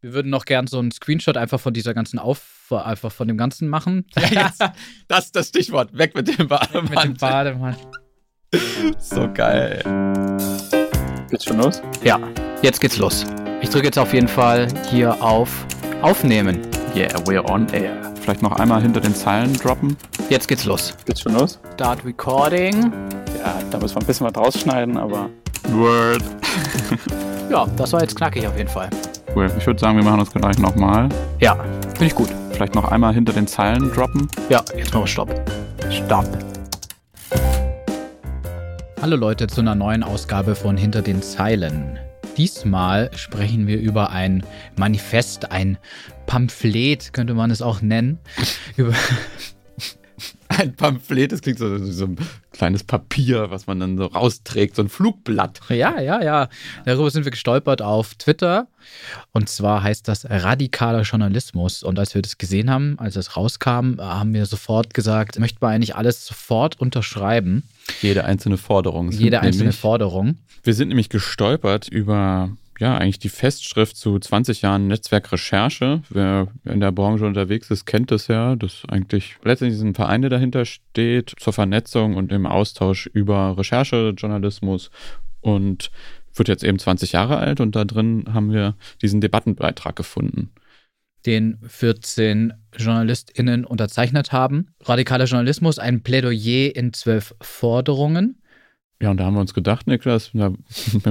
Wir würden noch gern so einen Screenshot einfach von dieser ganzen Auf, einfach von dem Ganzen machen. Ja, das ist das Stichwort. Weg mit dem Bademantel. Mit dem Bademantel. So geil. Geht's schon los? Ja, jetzt geht's los. Ich drücke jetzt auf jeden Fall hier auf Aufnehmen. Yeah, we're on air. Vielleicht noch einmal hinter den Zeilen droppen. Jetzt geht's los. Geht's schon los? Start Recording. Ja, da müssen wir ein bisschen was rausschneiden, aber. Word. Ja, das war jetzt knackig auf jeden Fall. Cool. Ich würde sagen, wir machen das gleich nochmal. Ja, finde ich gut. Vielleicht noch einmal hinter den Zeilen droppen. Ja, jetzt machen wir Stopp. Stopp. Hallo Leute zu einer neuen Ausgabe von Hinter den Zeilen. Diesmal sprechen wir über ein Manifest, ein Pamphlet, könnte man es auch nennen. über ein Pamphlet, das klingt so wie so ein kleines Papier, was man dann so rausträgt, so ein Flugblatt. Ja, ja, ja. Darüber sind wir gestolpert auf Twitter. Und zwar heißt das radikaler Journalismus. Und als wir das gesehen haben, als es rauskam, haben wir sofort gesagt, möchten wir eigentlich alles sofort unterschreiben. Jede einzelne Forderung. Jede einzelne nämlich, Forderung. Wir sind nämlich gestolpert über ja, eigentlich die Festschrift zu 20 Jahren Netzwerkrecherche. Wer in der Branche unterwegs ist, kennt das ja, dass eigentlich letztendlich ein Verein, dahinter steht, zur Vernetzung und im Austausch über Recherchejournalismus und wird jetzt eben 20 Jahre alt und da drin haben wir diesen Debattenbeitrag gefunden. Den 14 JournalistInnen unterzeichnet haben. Radikaler Journalismus, ein Plädoyer in zwölf Forderungen. Ja, und da haben wir uns gedacht, Niklas, wir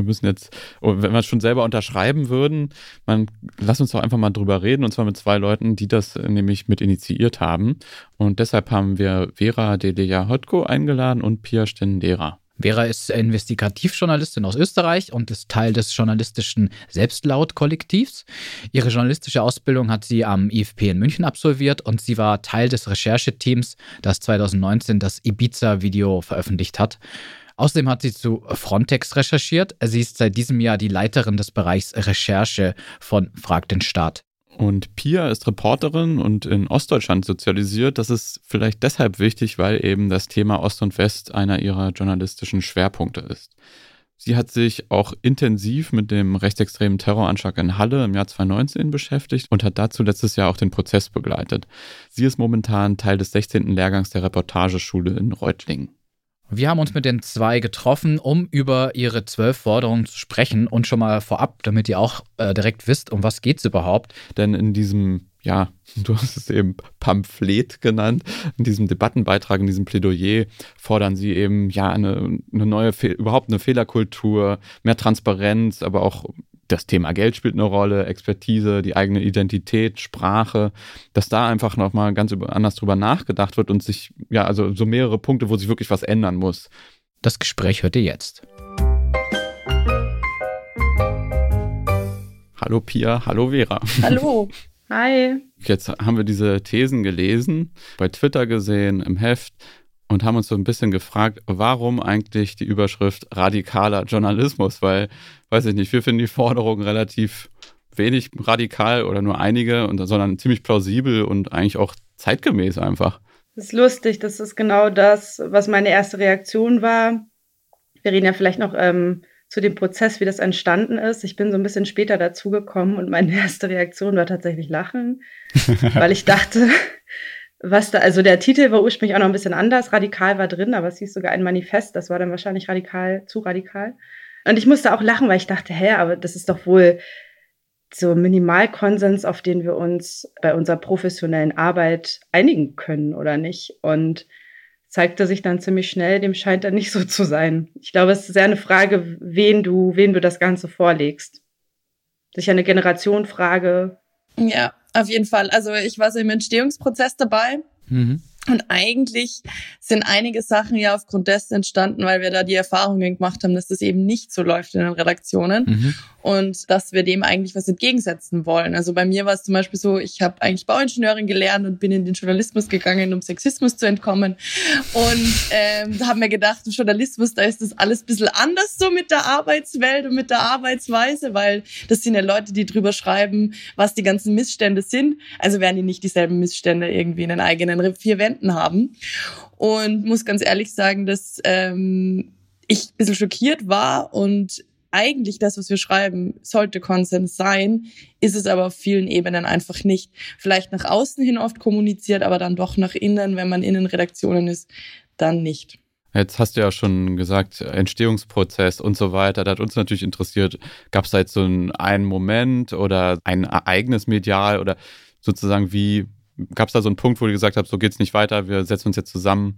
müssen jetzt, oh, wenn wir es schon selber unterschreiben würden, man, lass uns doch einfach mal drüber reden, und zwar mit zwei Leuten, die das nämlich mit initiiert haben. Und deshalb haben wir Vera Delia Hotko eingeladen und Pia Stendera. Vera ist Investigativjournalistin aus Österreich und ist Teil des journalistischen Selbstlaut-Kollektivs. Ihre journalistische Ausbildung hat sie am IFP in München absolviert und sie war Teil des Rechercheteams, das 2019 das Ibiza-Video veröffentlicht hat. Außerdem hat sie zu Frontex recherchiert. Sie ist seit diesem Jahr die Leiterin des Bereichs Recherche von Frag den Staat. Und Pia ist Reporterin und in Ostdeutschland sozialisiert. Das ist vielleicht deshalb wichtig, weil eben das Thema Ost und West einer ihrer journalistischen Schwerpunkte ist. Sie hat sich auch intensiv mit dem rechtsextremen Terroranschlag in Halle im Jahr 2019 beschäftigt und hat dazu letztes Jahr auch den Prozess begleitet. Sie ist momentan Teil des 16. Lehrgangs der Reportageschule in Reutlingen. Wir haben uns mit den zwei getroffen, um über ihre zwölf Forderungen zu sprechen und schon mal vorab, damit ihr auch äh, direkt wisst, um was geht es überhaupt. Denn in diesem, ja, du hast es eben Pamphlet genannt, in diesem Debattenbeitrag, in diesem Plädoyer fordern sie eben ja eine, eine neue, überhaupt eine Fehlerkultur, mehr Transparenz, aber auch das Thema Geld spielt eine Rolle, Expertise, die eigene Identität, Sprache, dass da einfach nochmal ganz anders drüber nachgedacht wird und sich, ja, also so mehrere Punkte, wo sich wirklich was ändern muss. Das Gespräch hört ihr jetzt. Hallo Pia, hallo Vera. Hallo. Hi. Jetzt haben wir diese Thesen gelesen, bei Twitter gesehen, im Heft und haben uns so ein bisschen gefragt, warum eigentlich die Überschrift radikaler Journalismus? Weil, weiß ich nicht, wir finden die Forderung relativ wenig radikal oder nur einige, und, sondern ziemlich plausibel und eigentlich auch zeitgemäß einfach. Das ist lustig, das ist genau das, was meine erste Reaktion war. Wir reden ja vielleicht noch ähm, zu dem Prozess, wie das entstanden ist. Ich bin so ein bisschen später dazugekommen und meine erste Reaktion war tatsächlich Lachen, weil ich dachte, was da, also der Titel war ursprünglich auch noch ein bisschen anders. Radikal war drin, aber es hieß sogar ein Manifest. Das war dann wahrscheinlich radikal, zu radikal. Und ich musste auch lachen, weil ich dachte, hä, aber das ist doch wohl so Minimalkonsens, auf den wir uns bei unserer professionellen Arbeit einigen können, oder nicht? Und zeigte sich dann ziemlich schnell, dem scheint dann nicht so zu sein. Ich glaube, es ist sehr eine Frage, wen du, wen du das Ganze vorlegst. Sicher eine Generationenfrage. Ja, auf jeden Fall. Also ich war so im Entstehungsprozess dabei. Mhm. Und eigentlich sind einige Sachen ja aufgrund dessen entstanden, weil wir da die Erfahrungen gemacht haben, dass das eben nicht so läuft in den Redaktionen mhm. Und dass wir dem eigentlich was entgegensetzen wollen. Also bei mir war es zum Beispiel so, ich habe eigentlich Bauingenieurin gelernt und bin in den Journalismus gegangen, um Sexismus zu entkommen. Und ähm, da haben wir gedacht, im Journalismus, da ist das alles ein bisschen anders so mit der Arbeitswelt und mit der Arbeitsweise, weil das sind ja Leute, die drüber schreiben, was die ganzen Missstände sind. Also werden die nicht dieselben Missstände irgendwie in den eigenen vier Wänden haben. Und muss ganz ehrlich sagen, dass ähm, ich ein bisschen schockiert war und eigentlich das, was wir schreiben, sollte Konsens sein, ist es aber auf vielen Ebenen einfach nicht. Vielleicht nach außen hin oft kommuniziert, aber dann doch nach innen, wenn man in den Redaktionen ist, dann nicht. Jetzt hast du ja schon gesagt, Entstehungsprozess und so weiter. Da hat uns natürlich interessiert, gab es da jetzt so einen, einen Moment oder ein Ereignis medial oder sozusagen wie, gab es da so einen Punkt, wo du gesagt hast, so geht's nicht weiter, wir setzen uns jetzt zusammen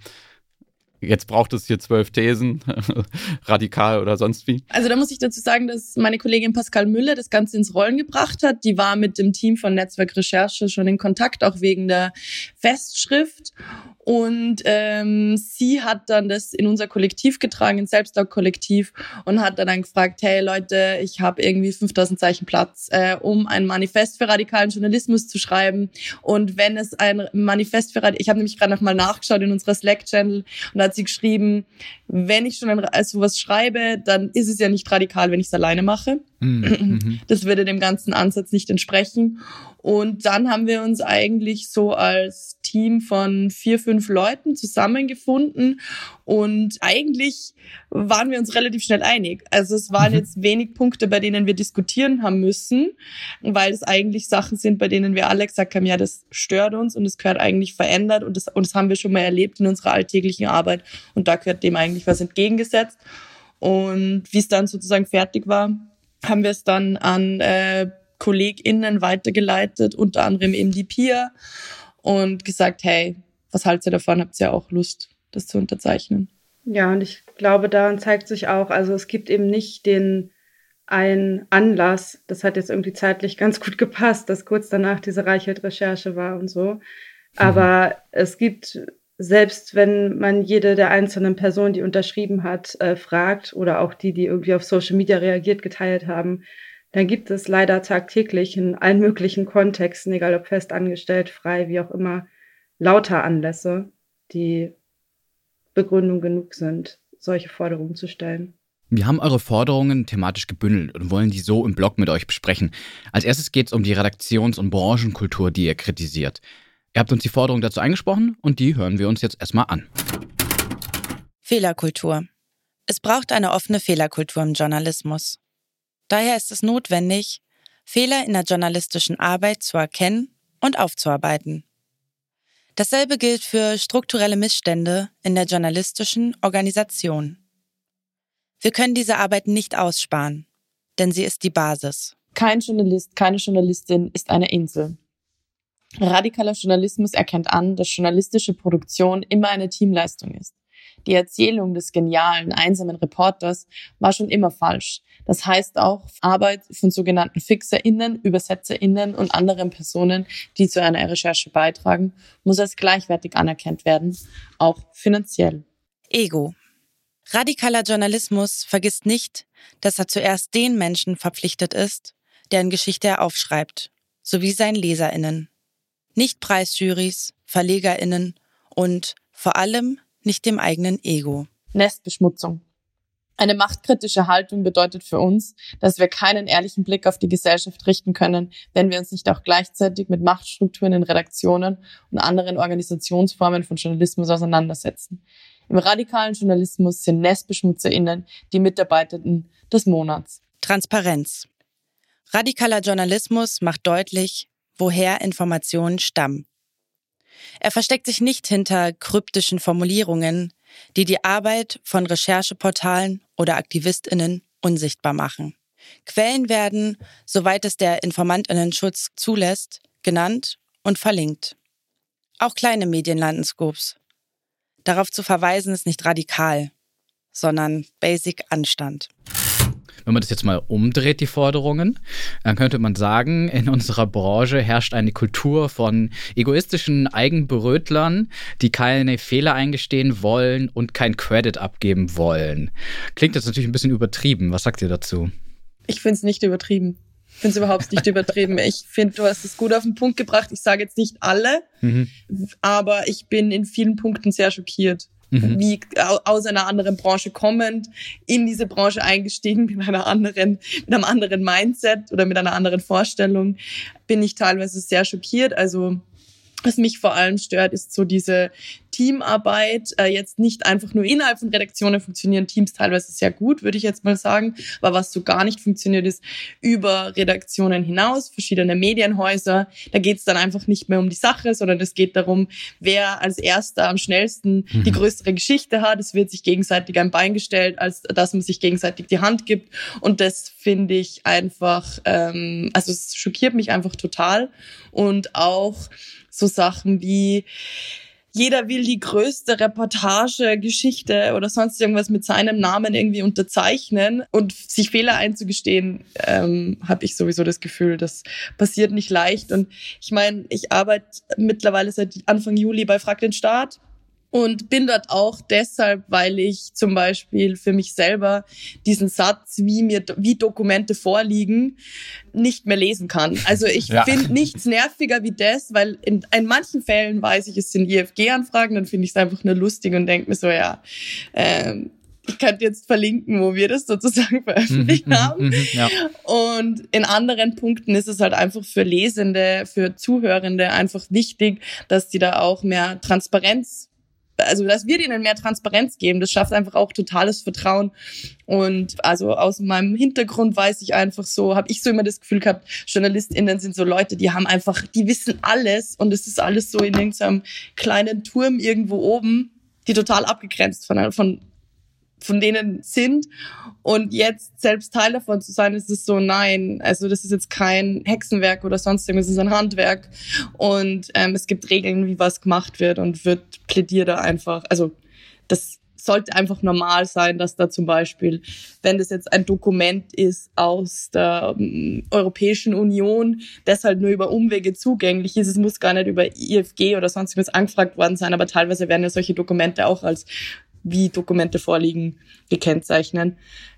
jetzt braucht es hier zwölf Thesen, radikal oder sonst wie? Also da muss ich dazu sagen, dass meine Kollegin Pascal Müller das Ganze ins Rollen gebracht hat. Die war mit dem Team von Netzwerk Recherche schon in Kontakt, auch wegen der Festschrift. Und ähm, sie hat dann das in unser Kollektiv getragen, ins Selbstlauf-Kollektiv und hat dann, gefragt, hey Leute, ich habe irgendwie 5000 Zeichen Platz, äh, um ein Manifest für radikalen Journalismus zu schreiben. Und wenn es ein Manifest für ich habe nämlich gerade nochmal nachgeschaut in unserer Slack-Channel und da hat sie geschrieben, wenn ich schon ein, also schreibe, dann ist es ja nicht radikal, wenn ich es alleine mache. Mhm. mhm. Das würde dem ganzen Ansatz nicht entsprechen. Und dann haben wir uns eigentlich so als Team von vier, fünf Leuten zusammengefunden und eigentlich waren wir uns relativ schnell einig. Also es waren mhm. jetzt wenig Punkte, bei denen wir diskutieren haben müssen, weil es eigentlich Sachen sind, bei denen wir alle gesagt haben, ja, das stört uns und es gehört eigentlich verändert und das, und das haben wir schon mal erlebt in unserer alltäglichen Arbeit und da gehört dem eigentlich was entgegengesetzt. Und wie es dann sozusagen fertig war, haben wir es dann an äh, KollegInnen weitergeleitet, unter anderem eben die Pia und gesagt, hey, was haltet ihr davon? Habt ihr ja auch Lust, das zu unterzeichnen? Ja, und ich glaube, daran zeigt sich auch, also es gibt eben nicht den einen Anlass, das hat jetzt irgendwie zeitlich ganz gut gepasst, dass kurz danach diese Reichelt-Recherche war und so. Mhm. Aber es gibt, selbst wenn man jede der einzelnen Personen, die unterschrieben hat, äh, fragt oder auch die, die irgendwie auf Social Media reagiert, geteilt haben, dann gibt es leider tagtäglich in allen möglichen Kontexten, egal ob fest angestellt, frei, wie auch immer, lauter Anlässe, die Begründung genug sind, solche Forderungen zu stellen. Wir haben eure Forderungen thematisch gebündelt und wollen die so im Blog mit euch besprechen. Als erstes geht es um die Redaktions- und Branchenkultur, die ihr kritisiert. Ihr habt uns die Forderung dazu eingesprochen und die hören wir uns jetzt erstmal an. Fehlerkultur. Es braucht eine offene Fehlerkultur im Journalismus. Daher ist es notwendig, Fehler in der journalistischen Arbeit zu erkennen und aufzuarbeiten. Dasselbe gilt für strukturelle Missstände in der journalistischen Organisation. Wir können diese Arbeit nicht aussparen, denn sie ist die Basis. Kein Journalist, keine Journalistin ist eine Insel. Radikaler Journalismus erkennt an, dass journalistische Produktion immer eine Teamleistung ist. Die Erzählung des genialen, einsamen Reporters war schon immer falsch. Das heißt auch Arbeit von sogenannten FixerInnen, ÜbersetzerInnen und anderen Personen, die zu einer Recherche beitragen, muss als gleichwertig anerkannt werden, auch finanziell. Ego. Radikaler Journalismus vergisst nicht, dass er zuerst den Menschen verpflichtet ist, deren Geschichte er aufschreibt, sowie seinen LeserInnen. Nicht Preisjurys, VerlegerInnen und vor allem nicht dem eigenen Ego. Nestbeschmutzung. Eine machtkritische Haltung bedeutet für uns, dass wir keinen ehrlichen Blick auf die Gesellschaft richten können, wenn wir uns nicht auch gleichzeitig mit Machtstrukturen in Redaktionen und anderen Organisationsformen von Journalismus auseinandersetzen. Im radikalen Journalismus sind NestbeschmutzerInnen die Mitarbeitenden des Monats. Transparenz. Radikaler Journalismus macht deutlich, woher Informationen stammen. Er versteckt sich nicht hinter kryptischen Formulierungen, die die Arbeit von Rechercheportalen oder Aktivistinnen unsichtbar machen. Quellen werden, soweit es der Informantinnenschutz zulässt, genannt und verlinkt. Auch kleine Medien landen Scopes. Darauf zu verweisen ist nicht radikal, sondern Basic Anstand. Wenn man das jetzt mal umdreht, die Forderungen, dann könnte man sagen, in unserer Branche herrscht eine Kultur von egoistischen Eigenberötlern, die keine Fehler eingestehen wollen und kein Credit abgeben wollen. Klingt jetzt natürlich ein bisschen übertrieben. Was sagt ihr dazu? Ich finde es nicht übertrieben. Ich finde es überhaupt nicht übertrieben. Ich finde, du hast es gut auf den Punkt gebracht. Ich sage jetzt nicht alle, mhm. aber ich bin in vielen Punkten sehr schockiert mhm. wie aus einer anderen Branche kommend, in diese Branche eingestiegen mit einer anderen, mit einem anderen Mindset oder mit einer anderen Vorstellung, bin ich teilweise sehr schockiert. Also was mich vor allem stört, ist so diese Teamarbeit äh, jetzt nicht einfach nur innerhalb von Redaktionen funktionieren Teams teilweise sehr gut, würde ich jetzt mal sagen. Aber was so gar nicht funktioniert, ist über Redaktionen hinaus, verschiedene Medienhäuser. Da geht es dann einfach nicht mehr um die Sache, sondern es geht darum, wer als erster am schnellsten mhm. die größere Geschichte hat. Es wird sich gegenseitig ein Bein gestellt, als dass man sich gegenseitig die Hand gibt. Und das finde ich einfach, ähm, also es schockiert mich einfach total. Und auch so Sachen wie jeder will die größte Reportage, Geschichte oder sonst irgendwas mit seinem Namen irgendwie unterzeichnen und sich Fehler einzugestehen, ähm, habe ich sowieso das Gefühl, das passiert nicht leicht. Und ich meine, ich arbeite mittlerweile seit Anfang Juli bei Frag den Staat und bin dort auch deshalb, weil ich zum Beispiel für mich selber diesen Satz, wie mir, wie Dokumente vorliegen, nicht mehr lesen kann. Also ich ja. finde nichts nerviger wie das, weil in, in manchen Fällen weiß ich, es sind IFG-Anfragen, dann finde ich es einfach nur lustig und denke mir so, ja, ähm, ich könnte jetzt verlinken, wo wir das sozusagen veröffentlicht mhm, mhm haben. Mhm, ja. Und in anderen Punkten ist es halt einfach für Lesende, für Zuhörende einfach wichtig, dass die da auch mehr Transparenz also dass wir denen mehr Transparenz geben, das schafft einfach auch totales Vertrauen. Und also aus meinem Hintergrund weiß ich einfach so, habe ich so immer das Gefühl gehabt, JournalistInnen sind so Leute, die haben einfach, die wissen alles und es ist alles so in irgendeinem kleinen Turm irgendwo oben, die total abgegrenzt von, von von denen sind. Und jetzt selbst Teil davon zu sein, ist es so, nein, also das ist jetzt kein Hexenwerk oder sonst irgendwas, es ist ein Handwerk. Und ähm, es gibt Regeln, wie was gemacht wird und wird plädiert da einfach, also das sollte einfach normal sein, dass da zum Beispiel, wenn das jetzt ein Dokument ist aus der ähm, Europäischen Union, das halt nur über Umwege zugänglich ist, es muss gar nicht über IFG oder sonst was angefragt worden sein, aber teilweise werden ja solche Dokumente auch als wie Dokumente vorliegen, gekennzeichnen,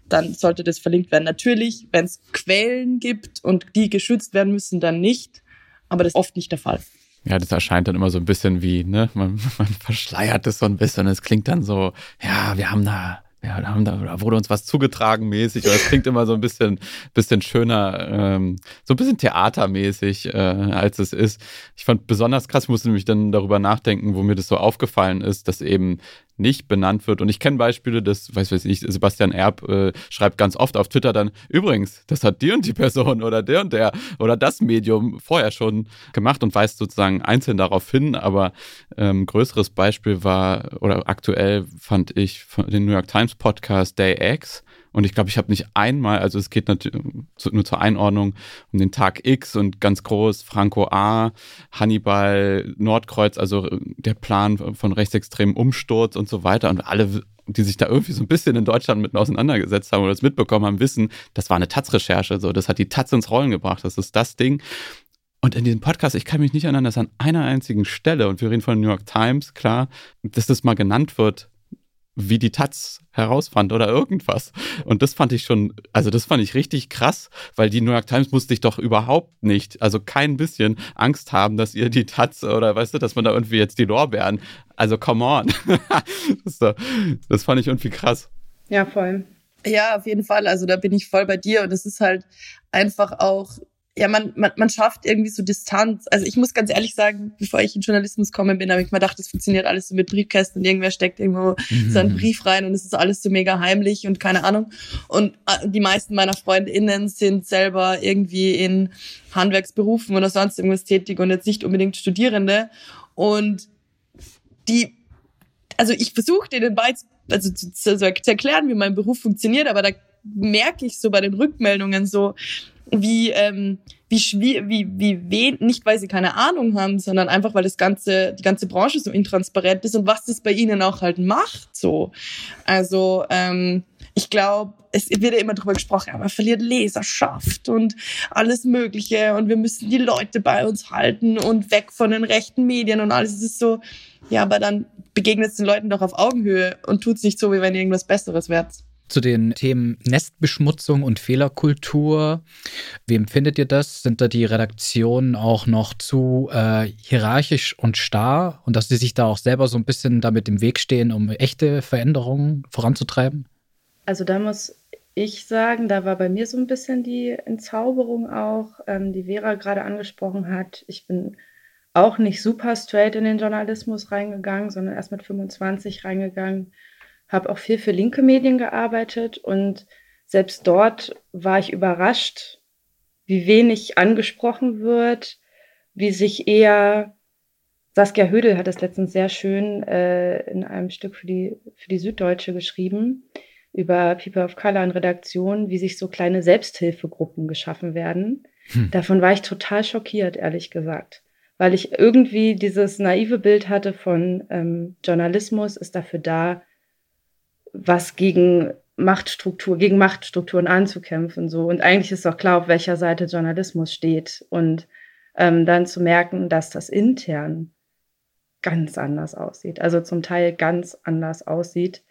dann sollte das verlinkt werden. Natürlich, wenn es Quellen gibt und die geschützt werden müssen, dann nicht, aber das ist oft nicht der Fall. Ja, das erscheint dann immer so ein bisschen wie, ne, man, man verschleiert es so ein bisschen. Es klingt dann so, ja, wir haben da ja, da, da, da wurde uns was zugetragen mäßig, aber es klingt immer so ein bisschen, bisschen schöner, ähm, so ein bisschen theatermäßig, äh, als es ist. Ich fand besonders krass, ich musste nämlich dann darüber nachdenken, wo mir das so aufgefallen ist, dass eben nicht benannt wird. Und ich kenne Beispiele, das, weiß weiß ich, Sebastian Erb äh, schreibt ganz oft auf Twitter dann, übrigens, das hat die und die Person oder der und der oder das Medium vorher schon gemacht und weist sozusagen einzeln darauf hin. Aber ähm, größeres Beispiel war, oder aktuell fand ich den New York Times Podcast Day X und ich glaube, ich habe nicht einmal, also es geht natürlich nur zur Einordnung um den Tag X und ganz groß Franco A, Hannibal, Nordkreuz, also der Plan von rechtsextremen Umsturz und so weiter. Und alle, die sich da irgendwie so ein bisschen in Deutschland mit auseinandergesetzt haben oder das mitbekommen haben, wissen, das war eine Taz-Recherche. So, das hat die Taz ins Rollen gebracht. Das ist das Ding. Und in diesem Podcast, ich kann mich nicht erinnern, dass an einer einzigen Stelle, und wir reden von New York Times, klar, dass das mal genannt wird, wie die Taz herausfand oder irgendwas. Und das fand ich schon, also das fand ich richtig krass, weil die New York Times musste ich doch überhaupt nicht, also kein bisschen Angst haben, dass ihr die Taz oder weißt du, dass man da irgendwie jetzt die Lorbeeren, also come on. das, das fand ich irgendwie krass. Ja, voll. Ja, auf jeden Fall. Also da bin ich voll bei dir und es ist halt einfach auch ja, man, man, man schafft irgendwie so Distanz. Also ich muss ganz ehrlich sagen, bevor ich in Journalismus komme, bin, habe ich mal gedacht, das funktioniert alles so mit Briefkästen und irgendwer steckt irgendwo mhm. so einen Brief rein und es ist alles so mega heimlich und keine Ahnung. Und äh, die meisten meiner FreundInnen sind selber irgendwie in Handwerksberufen oder sonst irgendwas tätig und jetzt nicht unbedingt Studierende. Und die, also ich versuche denen beiz, also zu, zu, zu erklären, wie mein Beruf funktioniert, aber da merke ich so bei den Rückmeldungen so, wie, ähm, wie, wie, wie, wen, nicht weil sie keine Ahnung haben, sondern einfach weil das ganze, die ganze Branche so intransparent ist und was das bei ihnen auch halt macht, so. Also, ähm, ich glaube, es wird ja immer darüber gesprochen, aber verliert Leserschaft und alles Mögliche und wir müssen die Leute bei uns halten und weg von den rechten Medien und alles. Es ist so, ja, aber dann begegnet es den Leuten doch auf Augenhöhe und tut es nicht so, wie wenn irgendwas Besseres wärt zu den Themen Nestbeschmutzung und Fehlerkultur. Wie empfindet ihr das? Sind da die Redaktionen auch noch zu äh, hierarchisch und starr und dass sie sich da auch selber so ein bisschen damit im Weg stehen, um echte Veränderungen voranzutreiben? Also da muss ich sagen, da war bei mir so ein bisschen die Entzauberung auch, ähm, die Vera gerade angesprochen hat. Ich bin auch nicht super straight in den Journalismus reingegangen, sondern erst mit 25 reingegangen. Habe auch viel für linke Medien gearbeitet und selbst dort war ich überrascht, wie wenig angesprochen wird, wie sich eher Saskia Hödel hat das letztens sehr schön äh, in einem Stück für die, für die Süddeutsche geschrieben, über People of Color in Redaktion, wie sich so kleine Selbsthilfegruppen geschaffen werden. Hm. Davon war ich total schockiert, ehrlich gesagt. Weil ich irgendwie dieses naive Bild hatte von ähm, Journalismus ist dafür da, was gegen Machtstruktur, gegen Machtstrukturen anzukämpfen. So. Und eigentlich ist doch klar, auf welcher Seite Journalismus steht. Und ähm, dann zu merken, dass das intern ganz anders aussieht, also zum Teil ganz anders aussieht,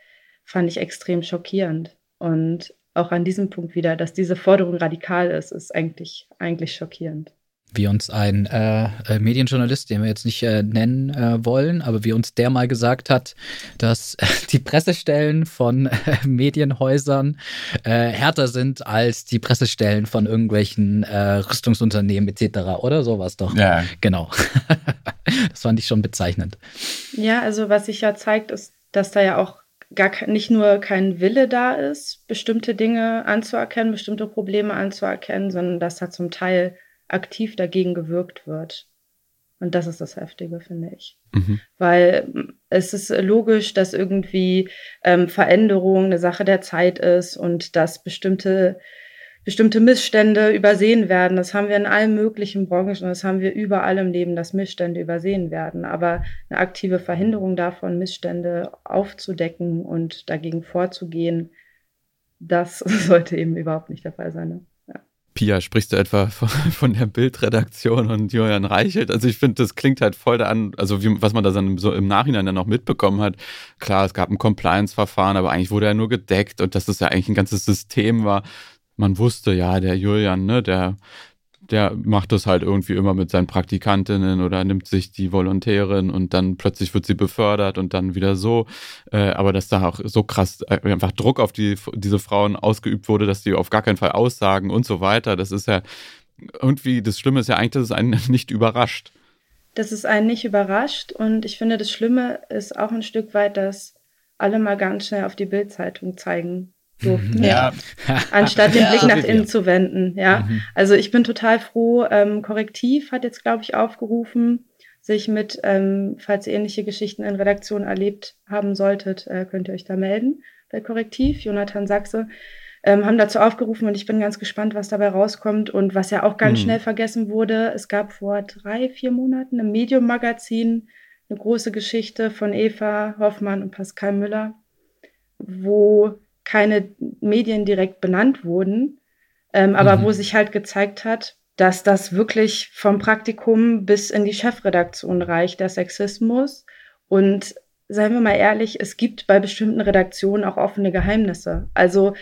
fand ich extrem schockierend. Und auch an diesem Punkt wieder, dass diese Forderung radikal ist, ist eigentlich, eigentlich schockierend wie uns ein äh, äh, Medienjournalist, den wir jetzt nicht äh, nennen äh, wollen, aber wie uns der mal gesagt hat, dass die Pressestellen von äh, Medienhäusern äh, härter sind als die Pressestellen von irgendwelchen Rüstungsunternehmen etc. oder sowas doch. Ja. Genau. das fand ich schon bezeichnend. Ja, also was sich ja zeigt, ist, dass da ja auch gar nicht nur kein Wille da ist, bestimmte Dinge anzuerkennen, bestimmte Probleme anzuerkennen, sondern dass da zum Teil aktiv dagegen gewirkt wird. Und das ist das Heftige, finde ich. Mhm. Weil es ist logisch, dass irgendwie ähm, Veränderung eine Sache der Zeit ist und dass bestimmte, bestimmte Missstände übersehen werden. Das haben wir in allen möglichen Branchen und das haben wir überall im Leben, dass Missstände übersehen werden. Aber eine aktive Verhinderung davon, Missstände aufzudecken und dagegen vorzugehen, das sollte eben überhaupt nicht der Fall sein. Ne? Pia, sprichst du etwa von, der Bildredaktion und Julian Reichelt? Also ich finde, das klingt halt voll da an, also wie, was man da dann so im Nachhinein dann noch mitbekommen hat. Klar, es gab ein Compliance-Verfahren, aber eigentlich wurde er nur gedeckt und dass das ja eigentlich ein ganzes System war. Man wusste, ja, der Julian, ne, der der macht das halt irgendwie immer mit seinen Praktikantinnen oder nimmt sich die Volontärin und dann plötzlich wird sie befördert und dann wieder so. Äh, aber dass da auch so krass äh, einfach Druck auf die, diese Frauen ausgeübt wurde, dass die auf gar keinen Fall aussagen und so weiter. Das ist ja irgendwie, das Schlimme ist ja eigentlich, dass es einen nicht überrascht. Das ist einen nicht überrascht und ich finde, das Schlimme ist auch ein Stück weit, dass alle mal ganz schnell auf die Bildzeitung zeigen durften. Ja. Anstatt den ja. Blick nach innen zu wenden. Ja. Mhm. Also ich bin total froh. Ähm, Korrektiv hat jetzt, glaube ich, aufgerufen, sich mit, ähm, falls ihr ähnliche Geschichten in Redaktion erlebt haben solltet, äh, könnt ihr euch da melden bei Korrektiv. Jonathan Sachse ähm, haben dazu aufgerufen und ich bin ganz gespannt, was dabei rauskommt und was ja auch ganz mhm. schnell vergessen wurde. Es gab vor drei, vier Monaten im Medium-Magazin eine große Geschichte von Eva Hoffmann und Pascal Müller, wo keine Medien direkt benannt wurden, ähm, aber mhm. wo sich halt gezeigt hat, dass das wirklich vom Praktikum bis in die Chefredaktion reicht, der Sexismus. Und seien wir mal ehrlich, es gibt bei bestimmten Redaktionen auch offene Geheimnisse. Also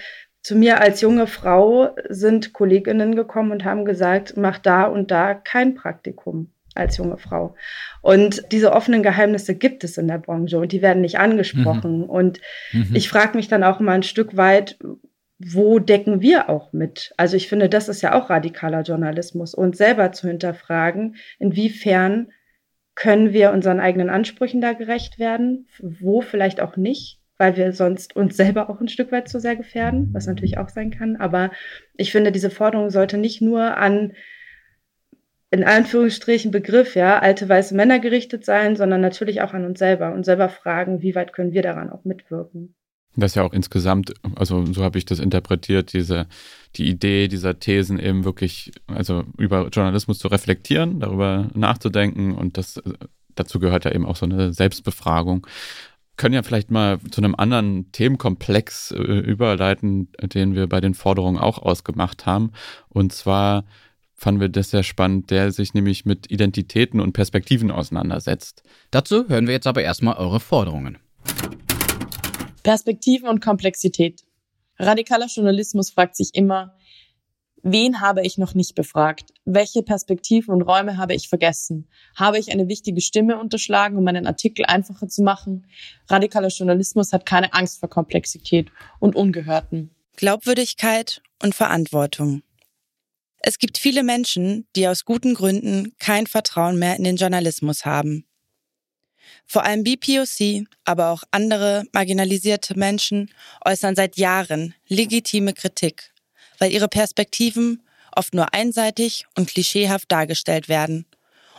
zu mir als junge Frau sind Kolleginnen gekommen und haben gesagt, mach da und da kein Praktikum als junge Frau. Und diese offenen Geheimnisse gibt es in der Branche und die werden nicht angesprochen. Mhm. Und mhm. ich frage mich dann auch immer ein Stück weit, wo decken wir auch mit? Also ich finde, das ist ja auch radikaler Journalismus und selber zu hinterfragen, inwiefern können wir unseren eigenen Ansprüchen da gerecht werden, wo vielleicht auch nicht, weil wir sonst uns selber auch ein Stück weit zu sehr gefährden, was natürlich auch sein kann. Aber ich finde, diese Forderung sollte nicht nur an in Anführungsstrichen Begriff, ja, alte weiße Männer gerichtet sein, sondern natürlich auch an uns selber und selber fragen, wie weit können wir daran auch mitwirken. Das ist ja auch insgesamt, also so habe ich das interpretiert, diese, die Idee dieser Thesen eben wirklich, also über Journalismus zu reflektieren, darüber nachzudenken und das, dazu gehört ja eben auch so eine Selbstbefragung. Können ja vielleicht mal zu einem anderen Themenkomplex äh, überleiten, den wir bei den Forderungen auch ausgemacht haben. Und zwar fanden wir das sehr spannend, der sich nämlich mit Identitäten und Perspektiven auseinandersetzt. Dazu hören wir jetzt aber erstmal eure Forderungen. Perspektiven und Komplexität. Radikaler Journalismus fragt sich immer, wen habe ich noch nicht befragt? Welche Perspektiven und Räume habe ich vergessen? Habe ich eine wichtige Stimme unterschlagen, um meinen Artikel einfacher zu machen? Radikaler Journalismus hat keine Angst vor Komplexität und Ungehörten. Glaubwürdigkeit und Verantwortung. Es gibt viele Menschen, die aus guten Gründen kein Vertrauen mehr in den Journalismus haben. Vor allem BPOC, aber auch andere marginalisierte Menschen äußern seit Jahren legitime Kritik, weil ihre Perspektiven oft nur einseitig und klischeehaft dargestellt werden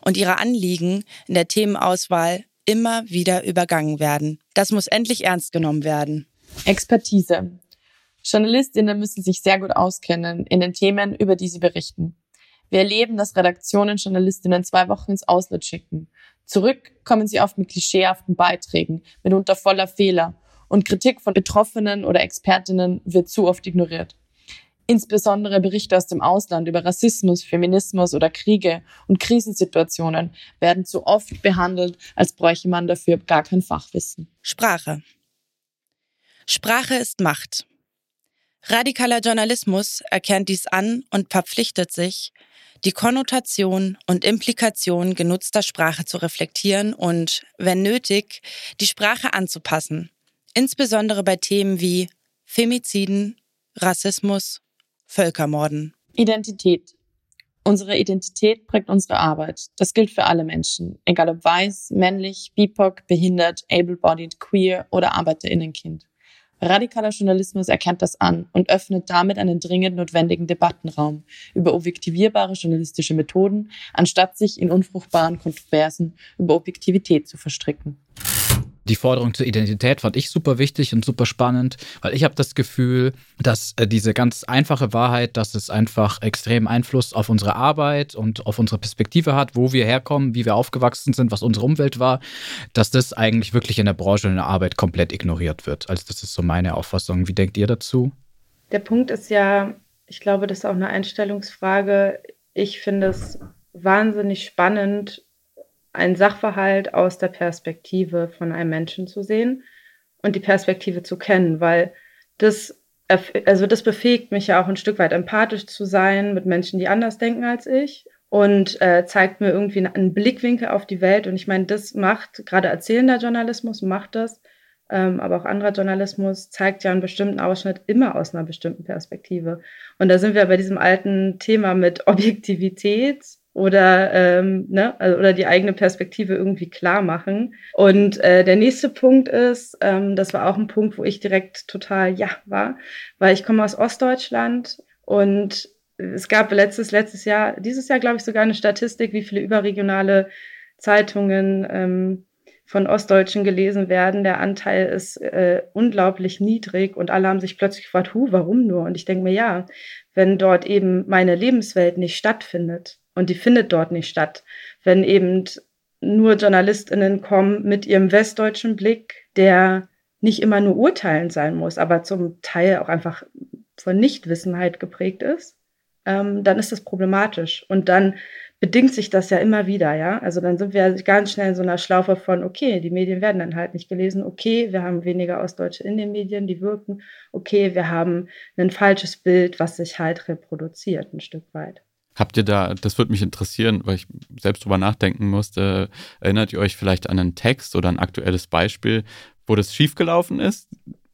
und ihre Anliegen in der Themenauswahl immer wieder übergangen werden. Das muss endlich ernst genommen werden. Expertise. Journalistinnen müssen sich sehr gut auskennen in den Themen, über die sie berichten. Wir erleben, dass Redaktionen Journalistinnen zwei Wochen ins Ausland schicken. Zurück kommen sie oft mit klischeehaften Beiträgen, mitunter voller Fehler. Und Kritik von Betroffenen oder Expertinnen wird zu oft ignoriert. Insbesondere Berichte aus dem Ausland über Rassismus, Feminismus oder Kriege und Krisensituationen werden zu oft behandelt, als bräuchte man dafür gar kein Fachwissen. Sprache. Sprache ist Macht. Radikaler Journalismus erkennt dies an und verpflichtet sich, die Konnotation und Implikation genutzter Sprache zu reflektieren und, wenn nötig, die Sprache anzupassen, insbesondere bei Themen wie Femiziden, Rassismus, Völkermorden. Identität. Unsere Identität prägt unsere Arbeit. Das gilt für alle Menschen, egal ob weiß, männlich, BIPOC, behindert, able-bodied, queer oder Arbeiterinnenkind. Radikaler Journalismus erkennt das an und öffnet damit einen dringend notwendigen Debattenraum über objektivierbare journalistische Methoden, anstatt sich in unfruchtbaren Kontroversen über Objektivität zu verstricken die Forderung zur Identität fand ich super wichtig und super spannend, weil ich habe das Gefühl, dass äh, diese ganz einfache Wahrheit, dass es einfach extremen Einfluss auf unsere Arbeit und auf unsere Perspektive hat, wo wir herkommen, wie wir aufgewachsen sind, was unsere Umwelt war, dass das eigentlich wirklich in der Branche und in der Arbeit komplett ignoriert wird. Also das ist so meine Auffassung. Wie denkt ihr dazu? Der Punkt ist ja, ich glaube, das ist auch eine Einstellungsfrage. Ich finde es wahnsinnig spannend, einen Sachverhalt aus der Perspektive von einem Menschen zu sehen und die Perspektive zu kennen, weil das, also das befähigt mich ja auch ein Stück weit empathisch zu sein mit Menschen, die anders denken als ich und äh, zeigt mir irgendwie einen Blickwinkel auf die Welt. Und ich meine, das macht, gerade erzählender Journalismus macht das, ähm, aber auch anderer Journalismus zeigt ja einen bestimmten Ausschnitt immer aus einer bestimmten Perspektive. Und da sind wir bei diesem alten Thema mit Objektivität oder, ähm, ne, also, oder die eigene Perspektive irgendwie klar machen. Und äh, der nächste Punkt ist, ähm, das war auch ein Punkt, wo ich direkt total ja war, weil ich komme aus Ostdeutschland und es gab letztes, letztes Jahr, dieses Jahr glaube ich sogar eine Statistik, wie viele überregionale Zeitungen ähm, von Ostdeutschen gelesen werden. Der Anteil ist äh, unglaublich niedrig und alle haben sich plötzlich gefragt, hu, warum nur? Und ich denke mir, ja, wenn dort eben meine Lebenswelt nicht stattfindet, und die findet dort nicht statt. Wenn eben nur JournalistInnen kommen mit ihrem westdeutschen Blick, der nicht immer nur urteilend sein muss, aber zum Teil auch einfach von Nichtwissenheit geprägt ist, ähm, dann ist das problematisch. Und dann bedingt sich das ja immer wieder, ja. Also dann sind wir ganz schnell in so einer Schlaufe von, okay, die Medien werden dann halt nicht gelesen, okay, wir haben weniger Ostdeutsche in den Medien, die wirken, okay, wir haben ein falsches Bild, was sich halt reproduziert, ein Stück weit. Habt ihr da, das würde mich interessieren, weil ich selbst drüber nachdenken musste, erinnert ihr euch vielleicht an einen Text oder ein aktuelles Beispiel, wo das schiefgelaufen ist,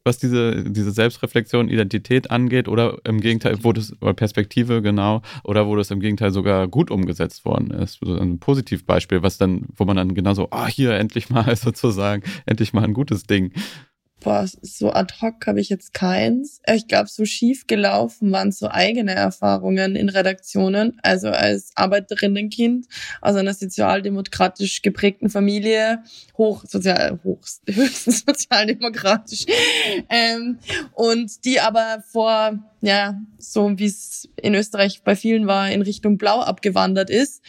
was diese, diese Selbstreflexion, Identität angeht, oder im Gegenteil, wo das, oder Perspektive genau, oder wo das im Gegenteil sogar gut umgesetzt worden ist. So ein Positivbeispiel, was dann, wo man dann genauso, ah, oh, hier endlich mal sozusagen, endlich mal ein gutes Ding. Boah, so ad hoc habe ich jetzt keins. Ich glaube, so schief gelaufen waren so eigene Erfahrungen in Redaktionen. Also als Arbeiterinnenkind aus einer sozialdemokratisch geprägten Familie, hoch sozial, höchstens sozialdemokratisch. Ähm, und die aber vor, ja, so wie es in Österreich bei vielen war, in Richtung Blau abgewandert ist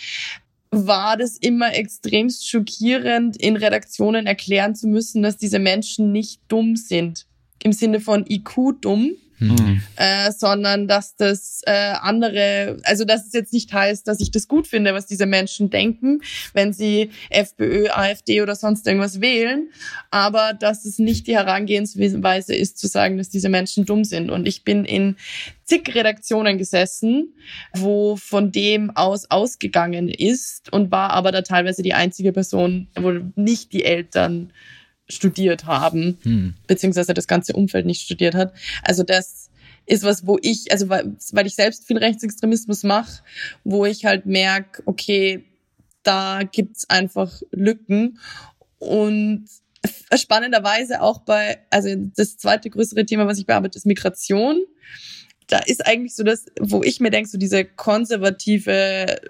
war das immer extremst schockierend, in Redaktionen erklären zu müssen, dass diese Menschen nicht dumm sind. Im Sinne von IQ dumm, mhm. äh, sondern dass das äh, andere, also dass es jetzt nicht heißt, dass ich das gut finde, was diese Menschen denken, wenn sie FPÖ, AfD oder sonst irgendwas wählen, aber dass es nicht die Herangehensweise ist, zu sagen, dass diese Menschen dumm sind. Und ich bin in zig Redaktionen gesessen, wo von dem aus ausgegangen ist und war aber da teilweise die einzige Person, wo nicht die Eltern studiert haben, hm. beziehungsweise das ganze Umfeld nicht studiert hat. Also das ist was, wo ich, also weil, weil ich selbst viel Rechtsextremismus mache, wo ich halt merke, okay, da gibt's einfach Lücken und spannenderweise auch bei, also das zweite größere Thema, was ich bearbeite, ist Migration. Da ist eigentlich so das, wo ich mir denke, so diese konservative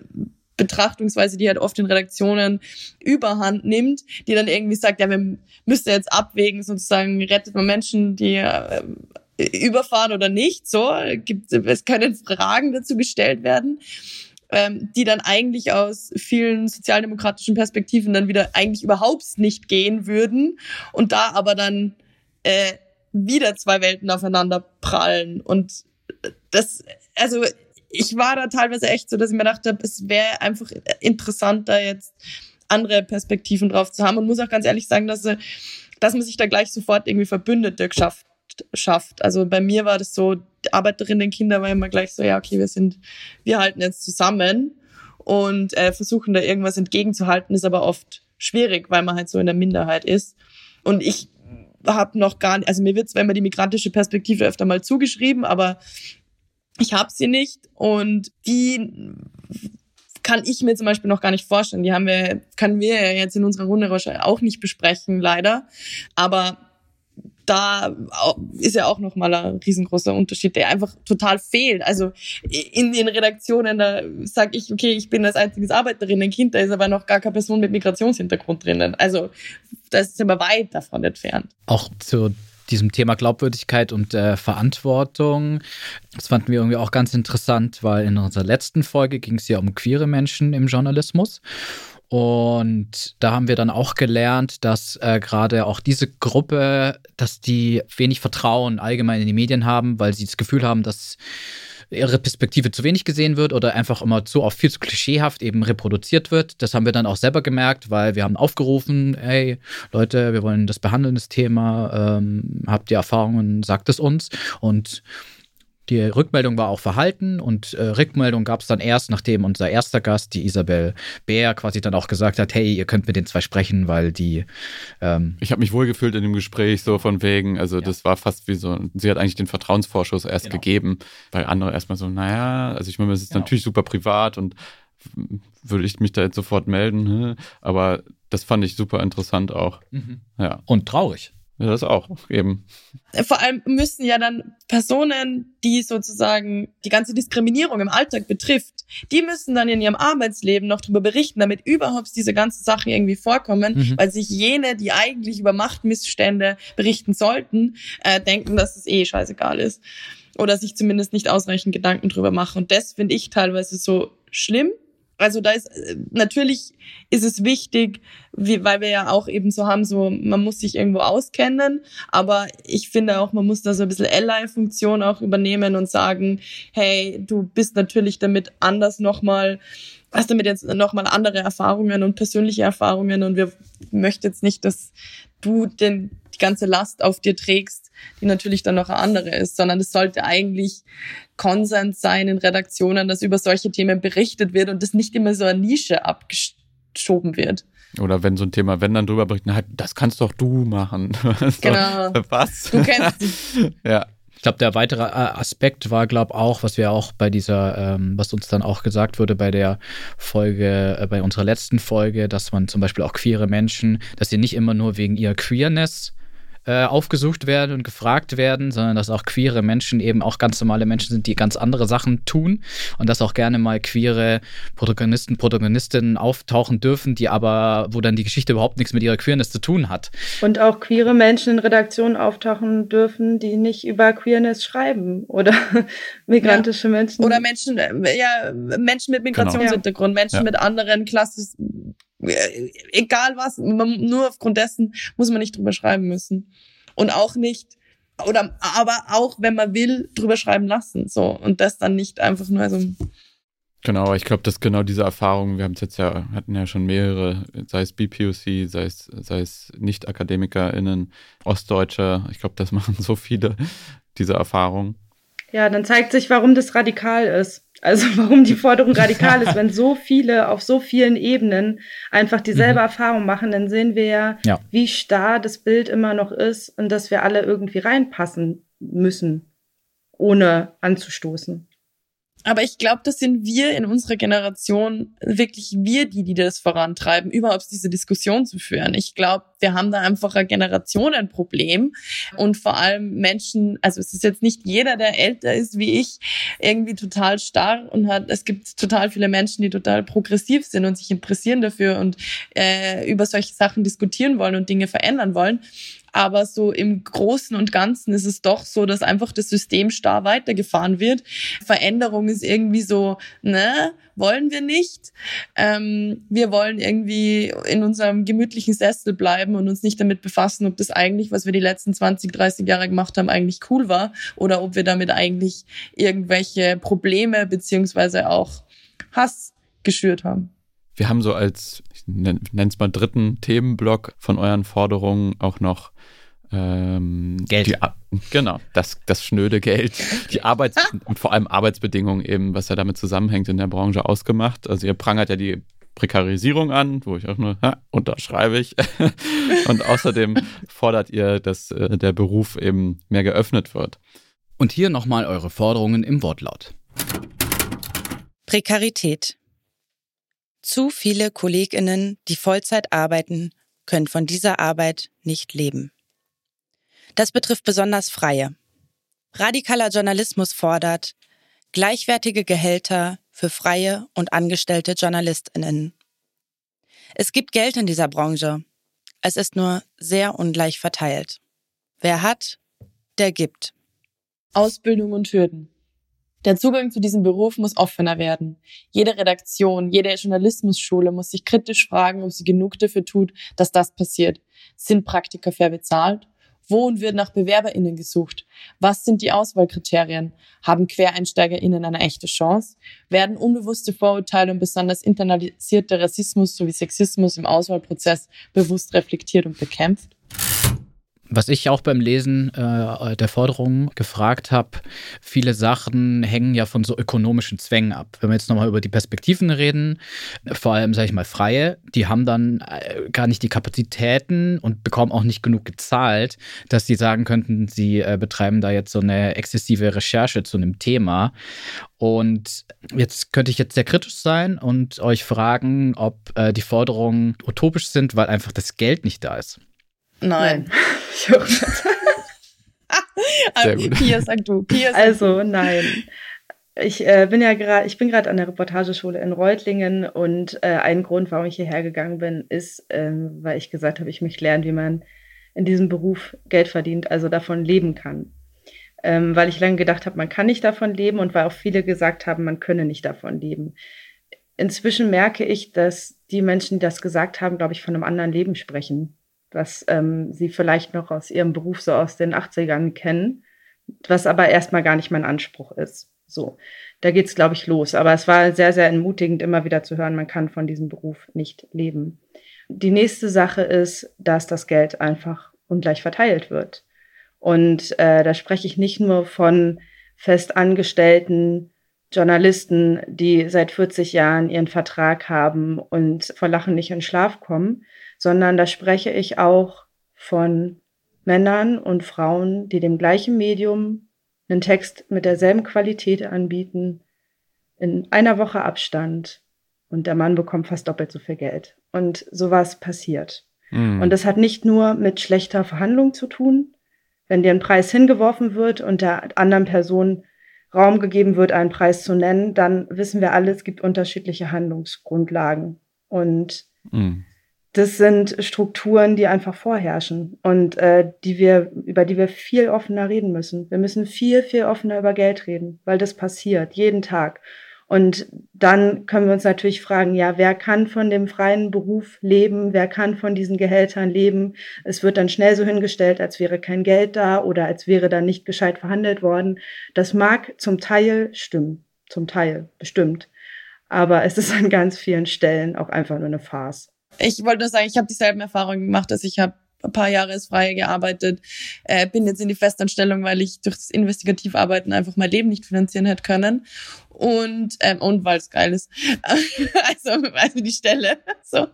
Betrachtungsweise, die halt oft in Redaktionen überhand nimmt, die dann irgendwie sagt, ja, wir müssen jetzt abwägen, sozusagen rettet man Menschen, die äh, überfahren oder nicht, so, gibt, es können Fragen dazu gestellt werden ähm, die dann eigentlich aus vielen sozialdemokratischen Perspektiven dann wieder eigentlich überhaupt nicht gehen würden und da aber dann äh, wieder zwei Welten aufeinander prallen. Und das, also ich war da teilweise echt so, dass ich mir dachte, es wäre einfach interessanter jetzt andere Perspektiven drauf zu haben und muss auch ganz ehrlich sagen, dass, dass man sich da gleich sofort irgendwie Verbündete geschafft schafft. Also bei mir war das so, Arbeiterinnenkinder war immer gleich so, ja, okay, wir sind, wir halten jetzt zusammen und äh, versuchen da irgendwas entgegenzuhalten, ist aber oft schwierig, weil man halt so in der Minderheit ist. Und ich habe noch gar nicht, also mir wird zwar immer die migrantische Perspektive öfter mal zugeschrieben, aber ich habe sie nicht und die kann ich mir zum Beispiel noch gar nicht vorstellen. Die haben wir, können wir jetzt in unserer Runde auch nicht besprechen, leider. Aber da ist ja auch nochmal ein riesengroßer Unterschied, der einfach total fehlt. Also in den Redaktionen, da sage ich, okay, ich bin als einziges Arbeiterinnenkind, da ist aber noch gar keine Person mit Migrationshintergrund drinnen. Also das ist immer weit davon entfernt. Auch zu diesem Thema Glaubwürdigkeit und äh, Verantwortung. Das fanden wir irgendwie auch ganz interessant, weil in unserer letzten Folge ging es ja um queere Menschen im Journalismus. Und da haben wir dann auch gelernt, dass äh, gerade auch diese Gruppe, dass die wenig Vertrauen allgemein in die Medien haben, weil sie das Gefühl haben, dass ihre Perspektive zu wenig gesehen wird oder einfach immer zu oft viel zu klischeehaft eben reproduziert wird. Das haben wir dann auch selber gemerkt, weil wir haben aufgerufen, hey Leute, wir wollen das behandeln, das Thema, ähm, habt ihr Erfahrungen, sagt es uns. Und die Rückmeldung war auch verhalten und äh, Rückmeldung gab es dann erst, nachdem unser erster Gast, die Isabel Bär, quasi dann auch gesagt hat, hey, ihr könnt mit den zwei sprechen, weil die ähm Ich habe mich wohlgefühlt in dem Gespräch, so von wegen, also ja. das war fast wie so, sie hat eigentlich den Vertrauensvorschuss erst genau. gegeben, weil andere erstmal so, naja, also ich meine, es ist genau. natürlich super privat und würde ich mich da jetzt sofort melden, aber das fand ich super interessant auch. Mhm. Ja. Und traurig. Ja, das auch, eben. Vor allem müssen ja dann Personen, die sozusagen die ganze Diskriminierung im Alltag betrifft, die müssen dann in ihrem Arbeitsleben noch darüber berichten, damit überhaupt diese ganzen Sachen irgendwie vorkommen, mhm. weil sich jene, die eigentlich über Machtmissstände berichten sollten, äh, denken, dass es eh scheißegal ist. Oder sich zumindest nicht ausreichend Gedanken drüber machen. Und das finde ich teilweise so schlimm, also da ist äh, natürlich ist es wichtig, wie, weil wir ja auch eben so haben, so man muss sich irgendwo auskennen, aber ich finde auch, man muss da so ein bisschen Ally-Funktion auch übernehmen und sagen, hey, du bist natürlich damit anders nochmal, hast damit jetzt nochmal andere Erfahrungen und persönliche Erfahrungen. Und wir möchten jetzt nicht, dass du den die ganze Last auf dir trägst, die natürlich dann noch eine andere ist, sondern es sollte eigentlich Konsens sein in Redaktionen, dass über solche Themen berichtet wird und das nicht immer so eine Nische abgeschoben wird. Oder wenn so ein Thema, wenn dann drüber berichten, halt, das kannst doch du machen. genau. Was? Du kennst dich. ja. Ich glaube, der weitere äh, Aspekt war, glaube auch, was wir auch bei dieser, ähm, was uns dann auch gesagt wurde bei der Folge, äh, bei unserer letzten Folge, dass man zum Beispiel auch queere Menschen, dass sie nicht immer nur wegen ihrer Queerness äh, aufgesucht werden und gefragt werden, sondern dass auch queere Menschen eben auch ganz normale Menschen sind, die ganz andere Sachen tun und dass auch gerne mal queere Protagonisten, Protagonistinnen auftauchen dürfen, die aber, wo dann die Geschichte überhaupt nichts mit ihrer Queerness zu tun hat. Und auch queere Menschen in Redaktionen auftauchen dürfen, die nicht über Queerness schreiben oder migrantische ja. Menschen. Oder Menschen, äh, ja, Menschen mit genau. Migrationshintergrund, genau. Menschen ja. mit anderen Klassen, egal was, man, nur aufgrund dessen muss man nicht drüber schreiben müssen. Und auch nicht, oder, aber auch, wenn man will, drüber schreiben lassen, so. Und das dann nicht einfach nur, also. Genau, ich glaube, dass genau diese Erfahrungen, wir haben es jetzt ja, hatten ja schon mehrere, sei es BPOC, sei es, sei es Nicht-AkademikerInnen, Ostdeutsche, ich glaube, das machen so viele, diese Erfahrungen. Ja, dann zeigt sich, warum das radikal ist. Also warum die Forderung radikal ist, wenn so viele auf so vielen Ebenen einfach dieselbe mhm. Erfahrung machen, dann sehen wir ja, ja, wie starr das Bild immer noch ist und dass wir alle irgendwie reinpassen müssen. ohne anzustoßen. Aber ich glaube, das sind wir in unserer Generation wirklich wir, die, die das vorantreiben, überhaupt diese Diskussion zu führen. Ich glaube, wir haben da einfach ein Generationenproblem und vor allem Menschen, also es ist jetzt nicht jeder, der älter ist wie ich, irgendwie total starr und hat, es gibt total viele Menschen, die total progressiv sind und sich interessieren dafür und äh, über solche Sachen diskutieren wollen und Dinge verändern wollen. Aber so im Großen und Ganzen ist es doch so, dass einfach das System starr weitergefahren wird. Veränderung ist irgendwie so, ne, wollen wir nicht. Ähm, wir wollen irgendwie in unserem gemütlichen Sessel bleiben und uns nicht damit befassen, ob das eigentlich, was wir die letzten 20, 30 Jahre gemacht haben, eigentlich cool war oder ob wir damit eigentlich irgendwelche Probleme beziehungsweise auch Hass geschürt haben. Wir haben so als, ich nenne es mal dritten Themenblock von euren Forderungen auch noch ähm, Geld. Die, genau, das, das schnöde Geld. Die Arbeits- und vor allem Arbeitsbedingungen eben, was ja damit zusammenhängt in der Branche ausgemacht. Also ihr prangert ja die Prekarisierung an, wo ich auch nur, ha, unterschreibe ich. und außerdem fordert ihr, dass äh, der Beruf eben mehr geöffnet wird. Und hier nochmal eure Forderungen im Wortlaut. Prekarität. Zu viele Kolleginnen, die Vollzeit arbeiten, können von dieser Arbeit nicht leben. Das betrifft besonders Freie. Radikaler Journalismus fordert gleichwertige Gehälter für freie und angestellte Journalistinnen. Es gibt Geld in dieser Branche. Es ist nur sehr ungleich verteilt. Wer hat, der gibt. Ausbildung und Hürden. Der Zugang zu diesem Beruf muss offener werden. Jede Redaktion, jede Journalismusschule muss sich kritisch fragen, ob sie genug dafür tut, dass das passiert. Sind Praktiker fair bezahlt? Wo und wird nach BewerberInnen gesucht? Was sind die Auswahlkriterien? Haben QuereinsteigerInnen eine echte Chance? Werden unbewusste Vorurteile und besonders internalisierte Rassismus sowie Sexismus im Auswahlprozess bewusst reflektiert und bekämpft? Was ich auch beim Lesen äh, der Forderungen gefragt habe, viele Sachen hängen ja von so ökonomischen Zwängen ab. Wenn wir jetzt nochmal über die Perspektiven reden, vor allem, sage ich mal, Freie, die haben dann äh, gar nicht die Kapazitäten und bekommen auch nicht genug gezahlt, dass sie sagen könnten, sie äh, betreiben da jetzt so eine exzessive Recherche zu einem Thema. Und jetzt könnte ich jetzt sehr kritisch sein und euch fragen, ob äh, die Forderungen utopisch sind, weil einfach das Geld nicht da ist. Nein. Nein. Sehr gut. Pia, sag du. Pia, sag Also nein. Ich äh, bin ja gerade, ich bin gerade an der Reportageschule in Reutlingen und äh, ein Grund, warum ich hierher gegangen bin, ist, ähm, weil ich gesagt habe, ich möchte lernen, wie man in diesem Beruf Geld verdient, also davon leben kann. Ähm, weil ich lange gedacht habe, man kann nicht davon leben und weil auch viele gesagt haben, man könne nicht davon leben. Inzwischen merke ich, dass die Menschen, die das gesagt haben, glaube ich, von einem anderen Leben sprechen was ähm, sie vielleicht noch aus ihrem Beruf so aus den 80ern kennen, was aber erstmal gar nicht mein Anspruch ist. So, da geht's, glaube ich, los. Aber es war sehr, sehr entmutigend, immer wieder zu hören, man kann von diesem Beruf nicht leben. Die nächste Sache ist, dass das Geld einfach ungleich verteilt wird. Und äh, da spreche ich nicht nur von festangestellten Journalisten, die seit 40 Jahren ihren Vertrag haben und vor Lachen nicht in Schlaf kommen, sondern da spreche ich auch von Männern und Frauen, die dem gleichen Medium einen Text mit derselben Qualität anbieten, in einer Woche Abstand und der Mann bekommt fast doppelt so viel Geld. Und sowas passiert. Mhm. Und das hat nicht nur mit schlechter Verhandlung zu tun, wenn dir ein Preis hingeworfen wird und der anderen Person Raum gegeben wird, einen Preis zu nennen, dann wissen wir alle, es gibt unterschiedliche Handlungsgrundlagen. Und mhm das sind Strukturen, die einfach vorherrschen und äh, die wir, über die wir viel offener reden müssen. Wir müssen viel, viel offener über Geld reden, weil das passiert jeden Tag. Und dann können wir uns natürlich fragen, ja, wer kann von dem freien Beruf leben? Wer kann von diesen Gehältern leben? Es wird dann schnell so hingestellt, als wäre kein Geld da oder als wäre dann nicht gescheit verhandelt worden. Das mag zum Teil stimmen, zum Teil bestimmt. Aber es ist an ganz vielen Stellen auch einfach nur eine Farce. Ich wollte nur sagen, ich habe dieselben Erfahrungen gemacht, dass ich habe ein paar Jahre als Freie gearbeitet, äh, bin jetzt in die Festanstellung, weil ich durch das Investigativarbeiten einfach mein Leben nicht finanzieren hätte können. Und ähm, und weil es geil ist, also also die Stelle so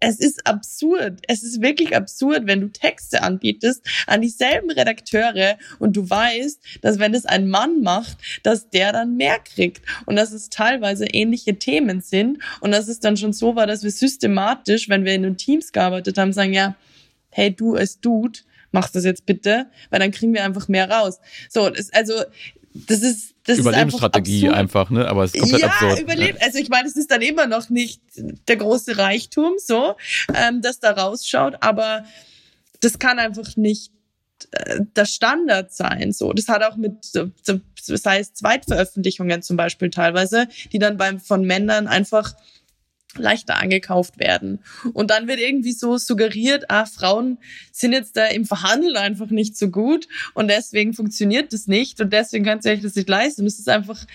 es ist absurd. Es ist wirklich absurd, wenn du Texte anbietest an dieselben Redakteure und du weißt, dass wenn es ein Mann macht, dass der dann mehr kriegt und dass es teilweise ähnliche Themen sind und dass es dann schon so war, dass wir systematisch, wenn wir in den Teams gearbeitet haben, sagen, ja, hey, du als Dude, mach das jetzt bitte, weil dann kriegen wir einfach mehr raus. So, das, also das ist das Überlebensstrategie ist einfach, einfach, ne? Aber es ist komplett ja, absurd. Überleben. Also ich meine, es ist dann immer noch nicht der große Reichtum, so, ähm, das da rausschaut, aber das kann einfach nicht äh, der Standard sein. So, das hat auch mit, sei es Zweitveröffentlichungen zum Beispiel teilweise, die dann beim von Männern einfach leichter angekauft werden. Und dann wird irgendwie so suggeriert, ah, Frauen sind jetzt da im Verhandeln einfach nicht so gut und deswegen funktioniert das nicht und deswegen kannst du euch das nicht leisten. Und es ist einfach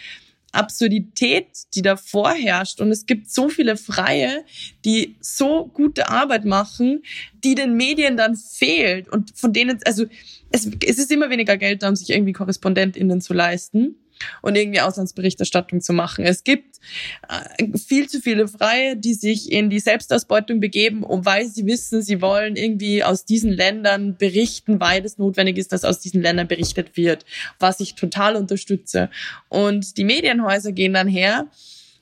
Absurdität, die da vorherrscht. Und es gibt so viele Freie, die so gute Arbeit machen, die den Medien dann fehlt und von denen, also es, es ist immer weniger Geld da, um sich irgendwie KorrespondentInnen zu leisten und irgendwie Auslandsberichterstattung zu machen. Es gibt äh, viel zu viele Freie, die sich in die Selbstausbeutung begeben, um weil sie wissen, sie wollen irgendwie aus diesen Ländern berichten, weil es notwendig ist, dass aus diesen Ländern berichtet wird, was ich total unterstütze. Und die Medienhäuser gehen dann her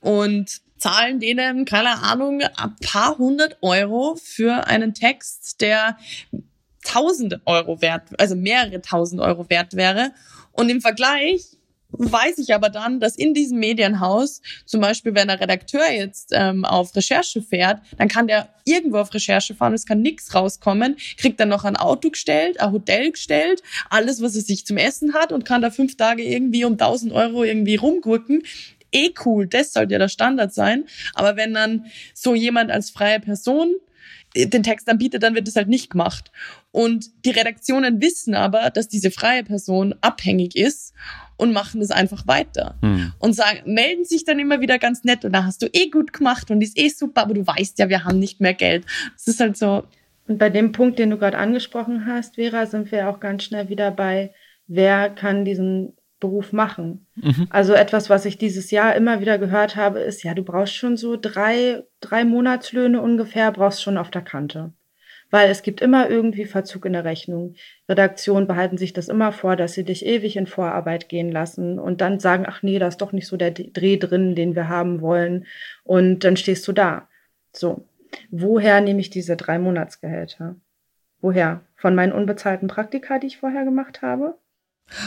und zahlen denen, keine Ahnung, ein paar hundert Euro für einen Text, der tausende Euro wert, also mehrere tausend Euro wert wäre. Und im Vergleich weiß ich aber dann, dass in diesem Medienhaus, zum Beispiel wenn ein Redakteur jetzt ähm, auf Recherche fährt, dann kann der irgendwo auf Recherche fahren, es kann nichts rauskommen, kriegt dann noch ein Auto gestellt, ein Hotel gestellt, alles, was er sich zum Essen hat und kann da fünf Tage irgendwie um 1000 Euro irgendwie rumgurken. Eh cool, das sollte ja der Standard sein. Aber wenn dann so jemand als freie Person den Text anbietet, dann wird das halt nicht gemacht. Und die Redaktionen wissen aber, dass diese freie Person abhängig ist und machen das einfach weiter. Hm. Und sagen, melden sich dann immer wieder ganz nett und da hast du eh gut gemacht und ist eh super, aber du weißt ja, wir haben nicht mehr Geld. Das ist halt so. Und bei dem Punkt, den du gerade angesprochen hast, Vera, sind wir auch ganz schnell wieder bei, wer kann diesen Beruf machen. Mhm. Also etwas, was ich dieses Jahr immer wieder gehört habe, ist, ja, du brauchst schon so drei, drei Monatslöhne ungefähr, brauchst schon auf der Kante weil es gibt immer irgendwie Verzug in der Rechnung. Redaktionen behalten sich das immer vor, dass sie dich ewig in Vorarbeit gehen lassen und dann sagen, ach nee, da ist doch nicht so der Dreh drin, den wir haben wollen. Und dann stehst du da. So. Woher nehme ich diese drei Monatsgehälter? Woher? Von meinen unbezahlten Praktika, die ich vorher gemacht habe?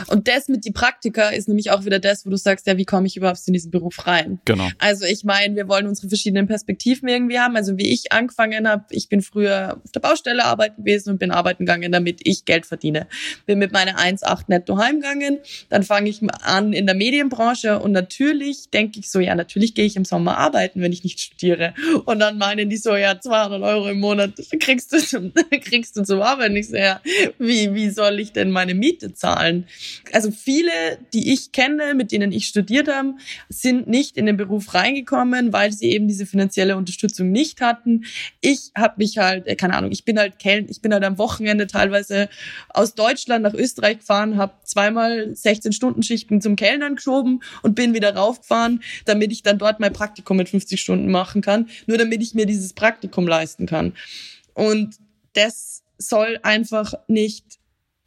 Und das mit die Praktika ist nämlich auch wieder das, wo du sagst, ja, wie komme ich überhaupt in diesen Beruf rein? Genau. Also ich meine, wir wollen unsere verschiedenen Perspektiven irgendwie haben. Also wie ich angefangen habe, ich bin früher auf der Baustelle arbeiten gewesen und bin arbeiten gegangen, damit ich Geld verdiene. Bin mit meiner 1,8 netto heimgegangen, dann fange ich an in der Medienbranche und natürlich denke ich so, ja, natürlich gehe ich im Sommer arbeiten, wenn ich nicht studiere. Und dann meinen die so, ja, 200 Euro im Monat kriegst du zum, kriegst du zum Arbeiten. Ich so, ja, wie, wie soll ich denn meine Miete zahlen? Also viele, die ich kenne, mit denen ich studiert habe, sind nicht in den Beruf reingekommen, weil sie eben diese finanzielle Unterstützung nicht hatten. Ich habe mich halt, äh, keine Ahnung, ich bin halt Kelln, ich bin halt am Wochenende teilweise aus Deutschland nach Österreich gefahren, habe zweimal 16 Stunden Schichten zum Kellnern geschoben und bin wieder raufgefahren, damit ich dann dort mein Praktikum mit 50 Stunden machen kann, nur damit ich mir dieses Praktikum leisten kann. Und das soll einfach nicht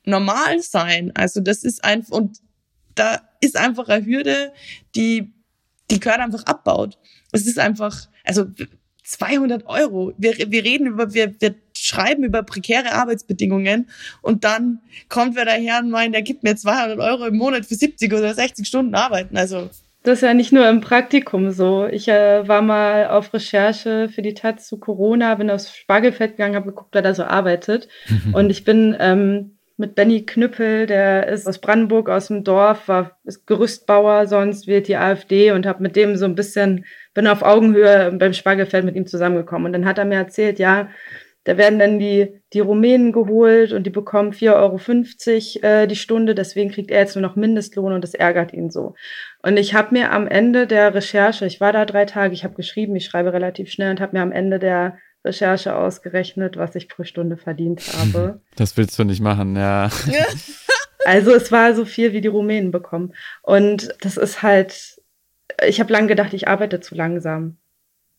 normal sein. Also das ist einfach, und da ist einfach eine Hürde, die, die gehört einfach abbaut. Es ist einfach, also 200 Euro. Wir, wir reden über, wir, wir schreiben über prekäre Arbeitsbedingungen und dann kommt wer daher und meint, der gibt mir 200 Euro im Monat für 70 oder 60 Stunden arbeiten. Also das ist ja nicht nur im Praktikum so. Ich äh, war mal auf Recherche für die Taz zu Corona, bin aufs Spargelfeld gegangen, habe geguckt, wer da so arbeitet. und ich bin ähm, mit Benny Knüppel, der ist aus Brandenburg, aus dem Dorf, war ist Gerüstbauer, sonst wird die AfD und habe mit dem so ein bisschen, bin auf Augenhöhe beim Spargelfeld mit ihm zusammengekommen. Und dann hat er mir erzählt, ja, da werden dann die, die Rumänen geholt und die bekommen 4,50 Euro äh, die Stunde, deswegen kriegt er jetzt nur noch Mindestlohn und das ärgert ihn so. Und ich habe mir am Ende der Recherche, ich war da drei Tage, ich habe geschrieben, ich schreibe relativ schnell und habe mir am Ende der Recherche ausgerechnet, was ich pro Stunde verdient habe. Das willst du nicht machen, ja. Also es war so viel, wie die Rumänen bekommen. Und das ist halt, ich habe lange gedacht, ich arbeite zu langsam.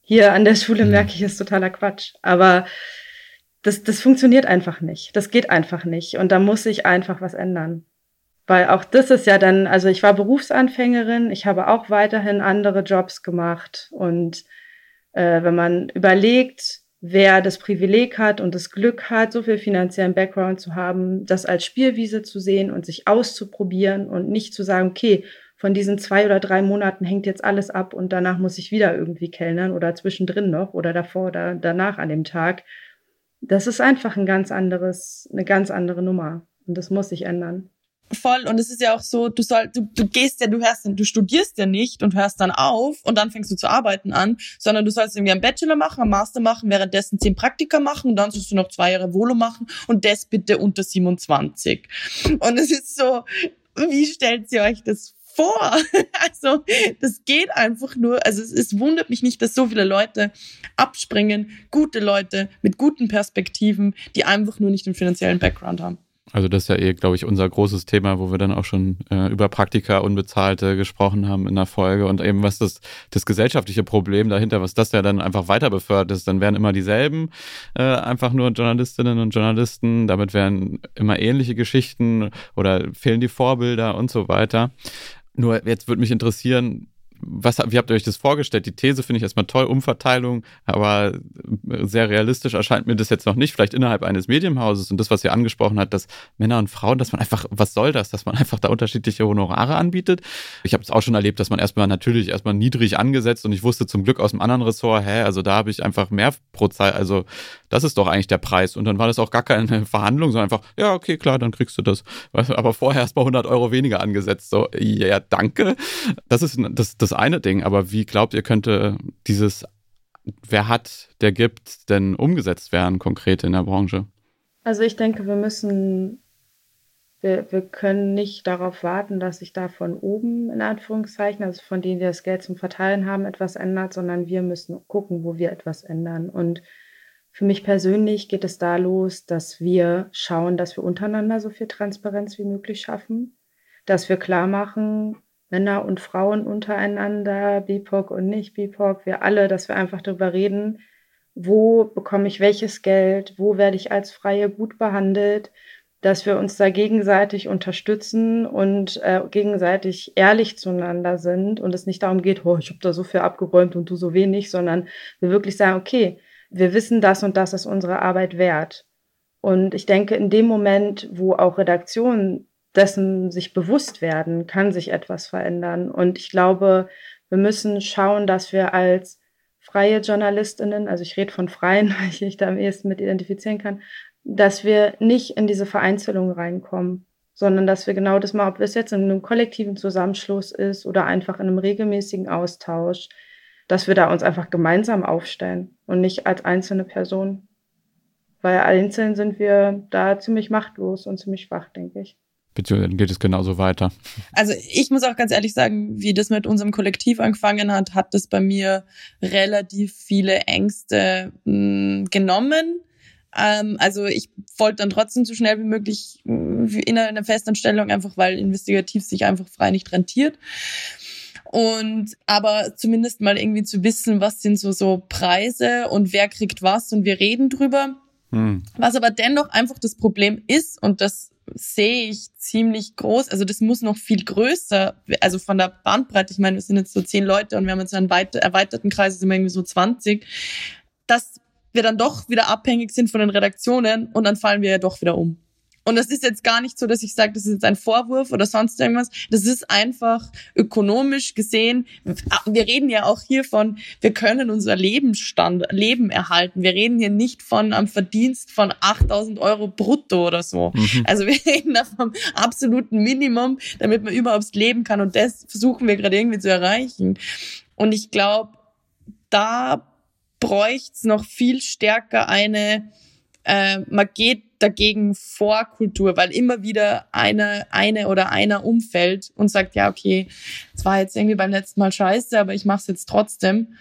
Hier an der Schule mhm. merke ich, ist totaler Quatsch. Aber das, das funktioniert einfach nicht. Das geht einfach nicht. Und da muss sich einfach was ändern. Weil auch das ist ja dann, also ich war Berufsanfängerin, ich habe auch weiterhin andere Jobs gemacht. Und äh, wenn man überlegt, wer das Privileg hat und das Glück hat, so viel finanziellen Background zu haben, das als Spielwiese zu sehen und sich auszuprobieren und nicht zu sagen, okay, von diesen zwei oder drei Monaten hängt jetzt alles ab und danach muss ich wieder irgendwie kellnern oder zwischendrin noch oder davor oder danach an dem Tag. Das ist einfach ein ganz anderes, eine ganz andere Nummer und das muss sich ändern. Voll. Und es ist ja auch so, du soll, du, du gehst ja, du hörst, du studierst ja nicht und hörst dann auf und dann fängst du zu arbeiten an, sondern du sollst irgendwie einen Bachelor machen, einen Master machen, währenddessen zehn Praktika machen und dann sollst du noch zwei Jahre Volo machen und das bitte unter 27. Und es ist so, wie stellt ihr euch das vor? Also, das geht einfach nur. Also, es, es wundert mich nicht, dass so viele Leute abspringen, gute Leute mit guten Perspektiven, die einfach nur nicht den finanziellen Background haben. Also das ist ja eh, glaube ich, unser großes Thema, wo wir dann auch schon äh, über Praktika Unbezahlte gesprochen haben in der Folge und eben was das, das gesellschaftliche Problem dahinter, was das ja dann einfach weiter befördert ist, dann werden immer dieselben äh, einfach nur Journalistinnen und Journalisten, damit werden immer ähnliche Geschichten oder fehlen die Vorbilder und so weiter. Nur jetzt würde mich interessieren, was, wie habt ihr euch das vorgestellt? Die These finde ich erstmal toll, Umverteilung, aber sehr realistisch erscheint mir das jetzt noch nicht. Vielleicht innerhalb eines Medienhauses und das, was ihr angesprochen hat, dass Männer und Frauen, dass man einfach, was soll das, dass man einfach da unterschiedliche Honorare anbietet? Ich habe es auch schon erlebt, dass man erstmal natürlich erstmal niedrig angesetzt und ich wusste zum Glück aus dem anderen Ressort, hä, also da habe ich einfach mehr pro Zeit, also das ist doch eigentlich der Preis. Und dann war das auch gar keine Verhandlung, sondern einfach, ja, okay, klar, dann kriegst du das. Aber vorher erst mal 100 Euro weniger angesetzt. So, ja, danke. Das ist das, das eine Ding. Aber wie glaubt ihr, könnte dieses Wer hat, der gibt, denn umgesetzt werden konkret in der Branche? Also ich denke, wir müssen, wir, wir können nicht darauf warten, dass sich da von oben, in Anführungszeichen, also von denen, die das Geld zum Verteilen haben, etwas ändert, sondern wir müssen gucken, wo wir etwas ändern. Und für mich persönlich geht es da los, dass wir schauen, dass wir untereinander so viel Transparenz wie möglich schaffen, dass wir klar machen, Männer und Frauen untereinander, BIPOC und nicht BIPOC, wir alle, dass wir einfach darüber reden, wo bekomme ich welches Geld, wo werde ich als Freie gut behandelt, dass wir uns da gegenseitig unterstützen und äh, gegenseitig ehrlich zueinander sind und es nicht darum geht, oh, ich habe da so viel abgeräumt und du so wenig, sondern wir wirklich sagen, okay, wir wissen das und das ist unsere Arbeit wert. Und ich denke, in dem Moment, wo auch Redaktionen dessen sich bewusst werden, kann sich etwas verändern. Und ich glaube, wir müssen schauen, dass wir als freie Journalistinnen, also ich rede von freien, weil ich mich da am ehesten mit identifizieren kann, dass wir nicht in diese Vereinzelung reinkommen, sondern dass wir genau das mal, ob es jetzt in einem kollektiven Zusammenschluss ist oder einfach in einem regelmäßigen Austausch, dass wir da uns einfach gemeinsam aufstellen und nicht als einzelne Person. Weil einzeln sind wir da ziemlich machtlos und ziemlich schwach, denke ich. Beziehungsweise geht es genauso weiter. Also ich muss auch ganz ehrlich sagen, wie das mit unserem Kollektiv angefangen hat, hat das bei mir relativ viele Ängste mh, hm, genommen. Ähm, also ich wollte dann trotzdem so schnell wie möglich hm, in einer Festanstellung, einfach weil investigativ sich einfach frei nicht rentiert. Und aber zumindest mal irgendwie zu wissen, was sind so so Preise und wer kriegt was und wir reden drüber. Hm. Was aber dennoch einfach das Problem ist, und das sehe ich ziemlich groß. Also das muss noch viel größer, also von der Bandbreite. Ich meine, wir sind jetzt so zehn Leute und wir haben jetzt einen erweiterten Kreis, sind wir irgendwie so 20, dass wir dann doch wieder abhängig sind von den Redaktionen und dann fallen wir ja doch wieder um. Und das ist jetzt gar nicht so, dass ich sage, das ist jetzt ein Vorwurf oder sonst irgendwas. Das ist einfach ökonomisch gesehen. Wir reden ja auch hier von, wir können unser Lebensstand, Leben erhalten. Wir reden hier nicht von einem Verdienst von 8000 Euro brutto oder so. Mhm. Also wir reden da vom absoluten Minimum, damit man überhaupt leben kann. Und das versuchen wir gerade irgendwie zu erreichen. Und ich glaube, da bräuchte noch viel stärker eine, äh, man geht dagegen vor Kultur, weil immer wieder eine, eine oder einer umfällt und sagt, ja, okay, es war jetzt irgendwie beim letzten Mal scheiße, aber ich mache es jetzt trotzdem.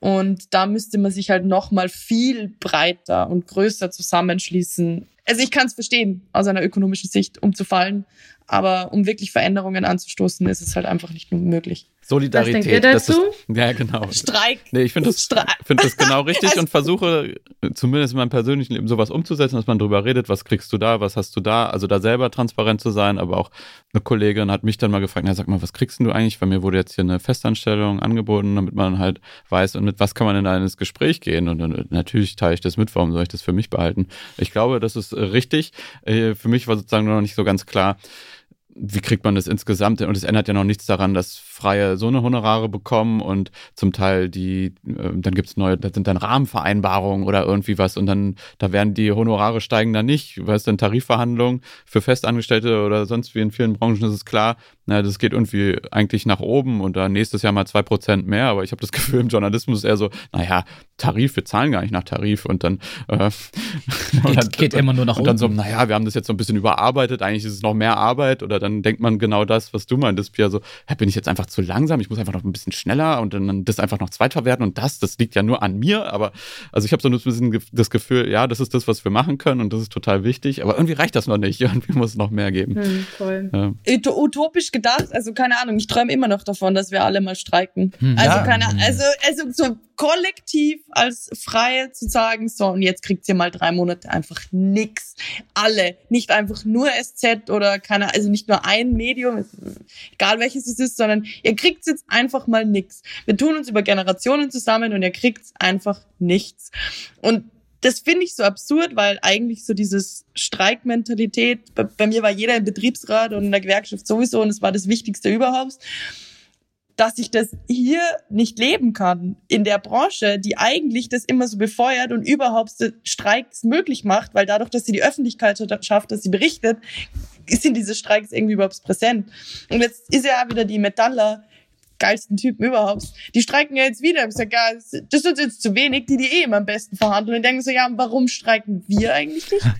Und da müsste man sich halt noch mal viel breiter und größer zusammenschließen. Also ich kann es verstehen aus einer ökonomischen Sicht, umzufallen, aber um wirklich Veränderungen anzustoßen, ist es halt einfach nicht möglich. Solidarität. Was denkt ihr dazu? Ist, ja, genau. Streik. Nee, ich finde das, find das genau richtig und versuche zumindest in meinem persönlichen Leben sowas umzusetzen, dass man drüber redet, was kriegst du da, was hast du da, also da selber transparent zu sein, aber auch eine Kollegin hat mich dann mal gefragt, na sag mal, was kriegst du eigentlich? Bei mir wurde jetzt hier eine Festanstellung angeboten, damit man halt weiß, und mit was kann man in ein Gespräch gehen und natürlich teile ich das mit, warum soll ich das für mich behalten? Ich glaube, das ist richtig. Äh, für mich war sozusagen noch nicht so ganz klar, wie kriegt man das insgesamt? Und es ändert ja noch nichts daran, dass Freie so eine Honorare bekommen und zum Teil die, äh, dann gibt es neue, das sind dann Rahmenvereinbarungen oder irgendwie was und dann, da werden die Honorare steigen dann nicht, weil es dann Tarifverhandlungen für Festangestellte oder sonst wie in vielen Branchen ist es klar, na, das geht irgendwie eigentlich nach oben und dann nächstes Jahr mal zwei Prozent mehr, aber ich habe das Gefühl, im Journalismus ist eher so, naja, Tarif, wir zahlen gar nicht nach Tarif und dann, äh, geht, dann, geht immer nur nach und oben. Und dann so, naja, wir haben das jetzt so ein bisschen überarbeitet, eigentlich ist es noch mehr Arbeit oder dann denkt man genau das, was du meintest, Pia, so, bin ich jetzt einfach zu langsam, ich muss einfach noch ein bisschen schneller und dann das einfach noch zweitverwerten und das, das liegt ja nur an mir, aber also ich habe so ein bisschen das Gefühl, ja, das ist das, was wir machen können und das ist total wichtig, aber irgendwie reicht das noch nicht, irgendwie muss es noch mehr geben. Hm, voll. Ja. Utopisch gedacht, also keine Ahnung, ich träume immer noch davon, dass wir alle mal streiken. Hm, also ja. keine also also so kollektiv als Freie zu sagen, so und jetzt kriegt ihr mal drei Monate einfach nix. Alle, nicht einfach nur SZ oder keine, also nicht nur ein Medium, egal welches es ist, sondern ihr kriegt jetzt einfach mal nix. Wir tun uns über Generationen zusammen und ihr kriegt einfach nichts. Und das finde ich so absurd, weil eigentlich so dieses Streikmentalität, bei, bei, mir war jeder im Betriebsrat und in der Gewerkschaft sowieso und es war das Wichtigste überhaupt, dass ich das hier nicht leben kann in der Branche, die eigentlich das immer so befeuert und überhaupt Streiks möglich macht, weil dadurch, dass sie die Öffentlichkeit schafft, dass sie berichtet, sind diese Streiks irgendwie überhaupt präsent. Und jetzt ist ja wieder die Metaller geilsten Typen überhaupt. Die streiken ja jetzt wieder. Ich sag, ja, das ist jetzt zu wenig, die die eh immer am besten verhandeln. Und denken so, ja, warum streiken wir eigentlich nicht?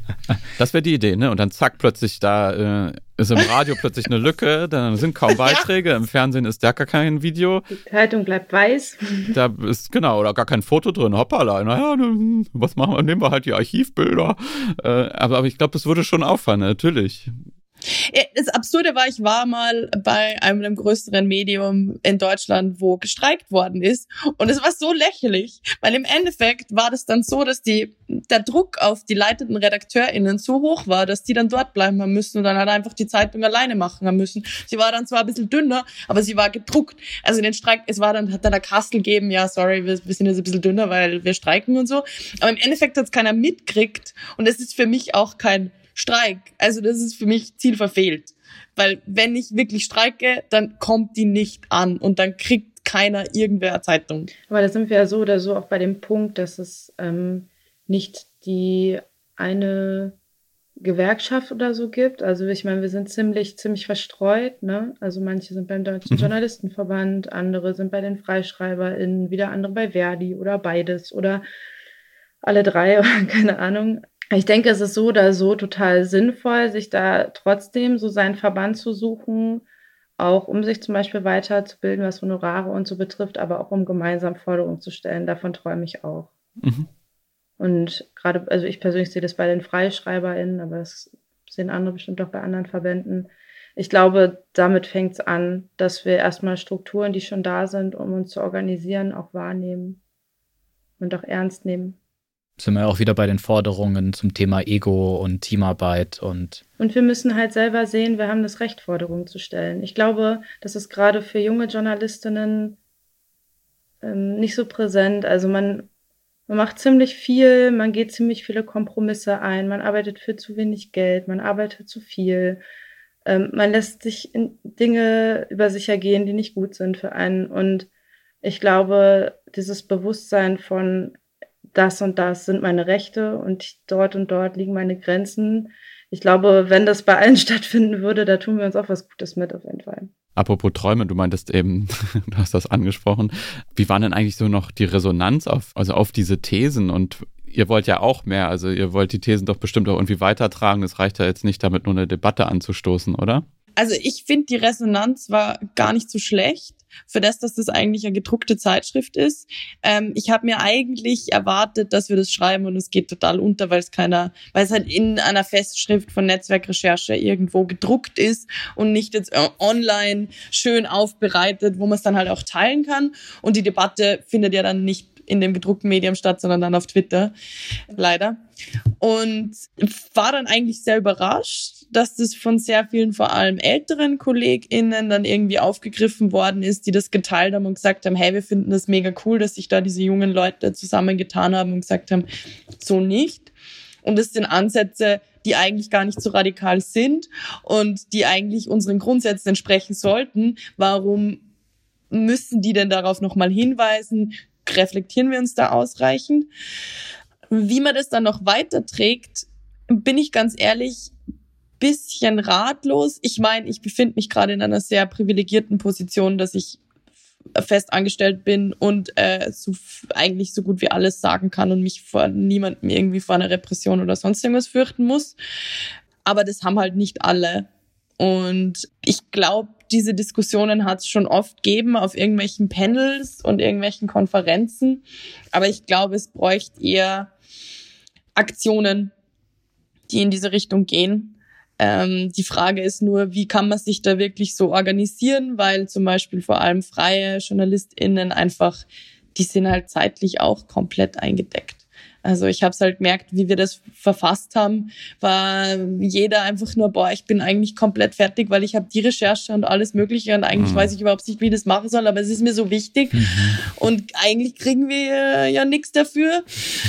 Das wäre die Idee, ne? Und dann zack, plötzlich da äh, ist im Radio plötzlich eine Lücke, dann sind kaum Beiträge, ja. im Fernsehen ist da gar kein Video. Die Zeitung bleibt weiß. Da ist, genau, oder gar kein Foto drin. Hoppala, naja, was machen wir? Nehmen wir halt die Archivbilder. Äh, aber, aber ich glaube, das würde schon auffallen, natürlich. Das Absurde war, ich war mal bei einem größeren Medium in Deutschland, wo gestreikt worden ist. Und es war so lächerlich, weil im Endeffekt war das dann so, dass die, der Druck auf die leitenden RedakteurInnen so hoch war, dass die dann dort bleiben haben müssen und dann halt einfach die Zeitung alleine machen haben müssen. Sie war dann zwar ein bisschen dünner, aber sie war gedruckt. Also den Streik, es war dann, hat dann der Kastel gegeben, ja, sorry, wir, wir sind jetzt ein bisschen dünner, weil wir streiken und so. Aber im Endeffekt hat es keiner mitkriegt. Und es ist für mich auch kein Streik. Also das ist für mich Ziel verfehlt. Weil wenn ich wirklich streike, dann kommt die nicht an und dann kriegt keiner irgendwer Zeitung. Aber da sind wir ja so oder so auch bei dem Punkt, dass es ähm, nicht die eine Gewerkschaft oder so gibt. Also ich meine, wir sind ziemlich, ziemlich verstreut. Ne? Also manche sind beim Deutschen mhm. Journalistenverband, andere sind bei den FreischreiberInnen, wieder andere bei Verdi oder beides oder alle drei, keine Ahnung. Ich denke, es ist so oder so total sinnvoll, sich da trotzdem so seinen Verband zu suchen, auch um sich zum Beispiel weiterzubilden, was Honorare und so betrifft, aber auch um gemeinsam Forderungen zu stellen. Davon träume ich auch. Mhm. Und gerade, also ich persönlich sehe das bei den FreischreiberInnen, aber das sehen andere bestimmt auch bei anderen Verbänden. Ich glaube, damit fängt es an, dass wir erstmal Strukturen, die schon da sind, um uns zu organisieren, auch wahrnehmen und auch ernst nehmen sind wir auch wieder bei den Forderungen zum Thema Ego und Teamarbeit und. Und wir müssen halt selber sehen, wir haben das Recht, Forderungen zu stellen. Ich glaube, das ist gerade für junge Journalistinnen ähm, nicht so präsent. Also man, man macht ziemlich viel, man geht ziemlich viele Kompromisse ein, man arbeitet für zu wenig Geld, man arbeitet zu viel. Ähm, man lässt sich in Dinge über sich ergehen, die nicht gut sind für einen. Und ich glaube, dieses Bewusstsein von das und das sind meine Rechte und dort und dort liegen meine Grenzen. Ich glaube, wenn das bei allen stattfinden würde, da tun wir uns auch was Gutes mit auf jeden Fall. Apropos Träume, du meintest eben, du hast das angesprochen. Wie war denn eigentlich so noch die Resonanz auf, also auf diese Thesen und ihr wollt ja auch mehr, also ihr wollt die Thesen doch bestimmt auch irgendwie weitertragen. Es reicht ja jetzt nicht damit nur eine Debatte anzustoßen, oder? Also ich finde, die Resonanz war gar nicht so schlecht. Für das, dass das eigentlich eine gedruckte Zeitschrift ist. Ähm, ich habe mir eigentlich erwartet, dass wir das schreiben und es geht total unter, weil es keiner, weil es halt in einer Festschrift von Netzwerkrecherche irgendwo gedruckt ist und nicht jetzt online schön aufbereitet, wo man es dann halt auch teilen kann. Und die Debatte findet ja dann nicht in dem gedruckten Medium statt, sondern dann auf Twitter. Leider. Und war dann eigentlich sehr überrascht, dass das von sehr vielen, vor allem älteren KollegInnen dann irgendwie aufgegriffen worden ist, die das geteilt haben und gesagt haben, hey, wir finden das mega cool, dass sich da diese jungen Leute zusammengetan haben und gesagt haben, so nicht. Und das sind Ansätze, die eigentlich gar nicht so radikal sind und die eigentlich unseren Grundsätzen entsprechen sollten. Warum müssen die denn darauf nochmal hinweisen? Reflektieren wir uns da ausreichend. Wie man das dann noch weiterträgt, bin ich ganz ehrlich bisschen ratlos. Ich meine, ich befinde mich gerade in einer sehr privilegierten Position, dass ich fest angestellt bin und äh, so, eigentlich so gut wie alles sagen kann und mich vor niemandem irgendwie vor einer Repression oder sonst irgendwas fürchten muss. Aber das haben halt nicht alle. Und ich glaube, diese Diskussionen hat es schon oft gegeben auf irgendwelchen Panels und irgendwelchen Konferenzen. Aber ich glaube, es bräuchte eher Aktionen, die in diese Richtung gehen. Ähm, die Frage ist nur, wie kann man sich da wirklich so organisieren, weil zum Beispiel vor allem freie JournalistInnen einfach, die sind halt zeitlich auch komplett eingedeckt. Also ich habe es halt gemerkt, wie wir das verfasst haben, war jeder einfach nur, boah, ich bin eigentlich komplett fertig, weil ich habe die Recherche und alles Mögliche und eigentlich mhm. weiß ich überhaupt nicht, wie ich das machen soll, aber es ist mir so wichtig mhm. und eigentlich kriegen wir ja nichts dafür.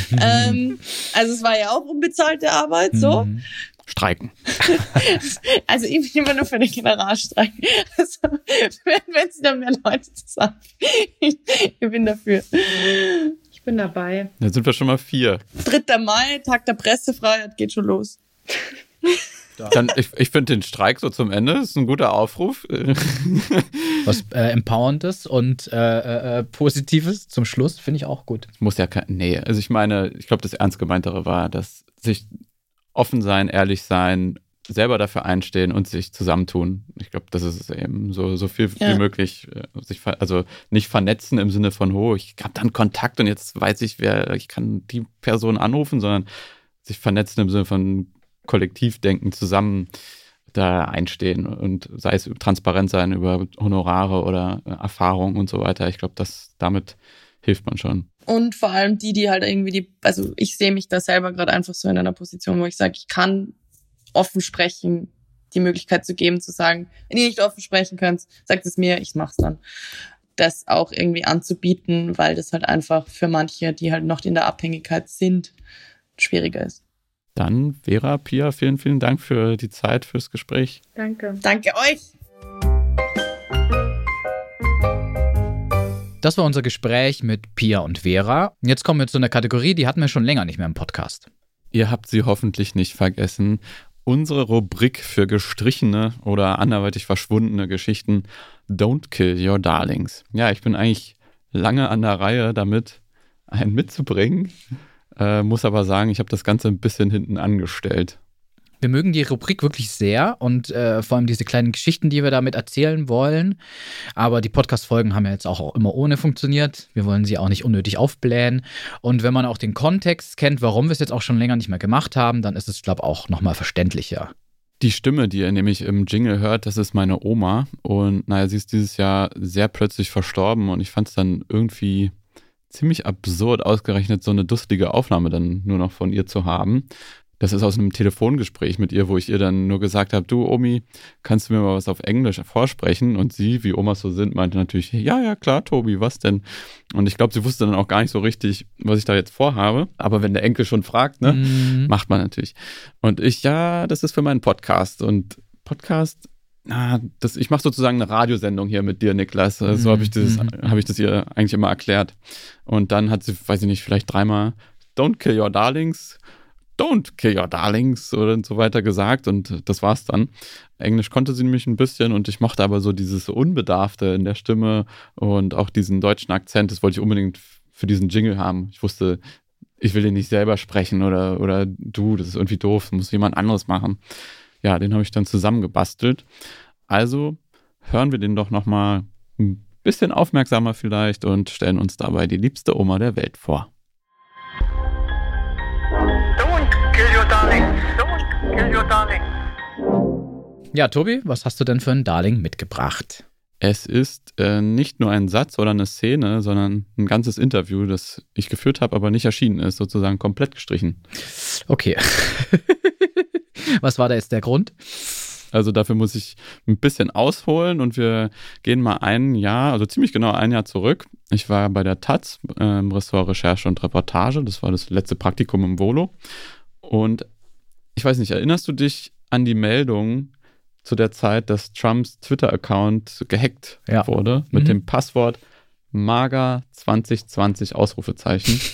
Mhm. Ähm, also es war ja auch unbezahlte Arbeit, so. Mhm. Streiken. also ich bin immer nur für den Generalstreik. Also, wenn, sie dann mehr Leute zusammen. ich bin dafür bin dabei. Dann sind wir schon mal vier. 3. Mai, Tag der Pressefreiheit, geht schon los. Dann, ich, ich finde den Streik so zum Ende ist ein guter Aufruf. Was äh, Empowerndes und äh, äh, Positives zum Schluss finde ich auch gut. Muss ja kein. Nee, also ich meine, ich glaube, das Ernst gemeintere war, dass sich offen sein, ehrlich sein, selber dafür einstehen und sich zusammentun. Ich glaube, das ist eben so, so viel ja. wie möglich, äh, sich also nicht vernetzen im Sinne von, oh, ich habe dann Kontakt und jetzt weiß ich, wer, ich kann die Person anrufen, sondern sich vernetzen im Sinne von Kollektivdenken zusammen da einstehen und sei es transparent sein über Honorare oder äh, Erfahrung und so weiter. Ich glaube, dass damit hilft man schon. Und vor allem die, die halt irgendwie die, also ich sehe mich da selber gerade einfach so in einer Position, wo ich sage, ich kann offen sprechen, die Möglichkeit zu geben, zu sagen, wenn ihr nicht offen sprechen könnt, sagt es mir, ich mach's dann. Das auch irgendwie anzubieten, weil das halt einfach für manche, die halt noch in der Abhängigkeit sind, schwieriger ist. Dann, Vera, Pia, vielen, vielen Dank für die Zeit, fürs Gespräch. Danke. Danke euch. Das war unser Gespräch mit Pia und Vera. Jetzt kommen wir zu einer Kategorie, die hatten wir schon länger nicht mehr im Podcast. Ihr habt sie hoffentlich nicht vergessen unsere Rubrik für gestrichene oder anderweitig verschwundene Geschichten Don't Kill Your Darlings. Ja, ich bin eigentlich lange an der Reihe damit, einen mitzubringen, äh, muss aber sagen, ich habe das Ganze ein bisschen hinten angestellt. Wir mögen die Rubrik wirklich sehr und äh, vor allem diese kleinen Geschichten, die wir damit erzählen wollen. Aber die Podcast-Folgen haben ja jetzt auch immer ohne funktioniert. Wir wollen sie auch nicht unnötig aufblähen. Und wenn man auch den Kontext kennt, warum wir es jetzt auch schon länger nicht mehr gemacht haben, dann ist es, glaube ich, auch nochmal verständlicher. Die Stimme, die ihr nämlich im Jingle hört, das ist meine Oma. Und naja, sie ist dieses Jahr sehr plötzlich verstorben und ich fand es dann irgendwie ziemlich absurd, ausgerechnet so eine dusselige Aufnahme dann nur noch von ihr zu haben. Das ist aus einem Telefongespräch mit ihr, wo ich ihr dann nur gesagt habe, du Omi, kannst du mir mal was auf Englisch vorsprechen? Und sie, wie Omas so sind, meinte natürlich, ja, ja, klar, Tobi, was denn? Und ich glaube, sie wusste dann auch gar nicht so richtig, was ich da jetzt vorhabe. Aber wenn der Enkel schon fragt, ne, mhm. macht man natürlich. Und ich, ja, das ist für meinen Podcast. Und Podcast, na, das, ich mache sozusagen eine Radiosendung hier mit dir, Niklas. So habe ich, das, mhm. hab ich das ihr eigentlich immer erklärt. Und dann hat sie, weiß ich nicht, vielleicht dreimal Don't kill your darlings Don't kill your darlings oder so weiter gesagt und das war's dann. Englisch konnte sie nämlich ein bisschen und ich mochte aber so dieses Unbedarfte in der Stimme und auch diesen deutschen Akzent, das wollte ich unbedingt für diesen Jingle haben. Ich wusste, ich will den nicht selber sprechen oder, oder du, das ist irgendwie doof, muss jemand anderes machen. Ja, den habe ich dann zusammengebastelt. Also hören wir den doch nochmal bisschen aufmerksamer vielleicht und stellen uns dabei die liebste Oma der Welt vor. Darling. Don't kill your darling. Ja, Tobi, was hast du denn für ein Darling mitgebracht? Es ist äh, nicht nur ein Satz oder eine Szene, sondern ein ganzes Interview, das ich geführt habe, aber nicht erschienen ist, sozusagen komplett gestrichen. Okay. Was war da jetzt der Grund? Also dafür muss ich ein bisschen ausholen und wir gehen mal ein Jahr, also ziemlich genau ein Jahr zurück. Ich war bei der Taz im Ressort Recherche und Reportage. Das war das letzte Praktikum im Volo. Und ich weiß nicht, erinnerst du dich an die Meldung zu der Zeit, dass Trumps Twitter-Account gehackt ja. wurde mit mhm. dem Passwort Maga 2020 Ausrufezeichen.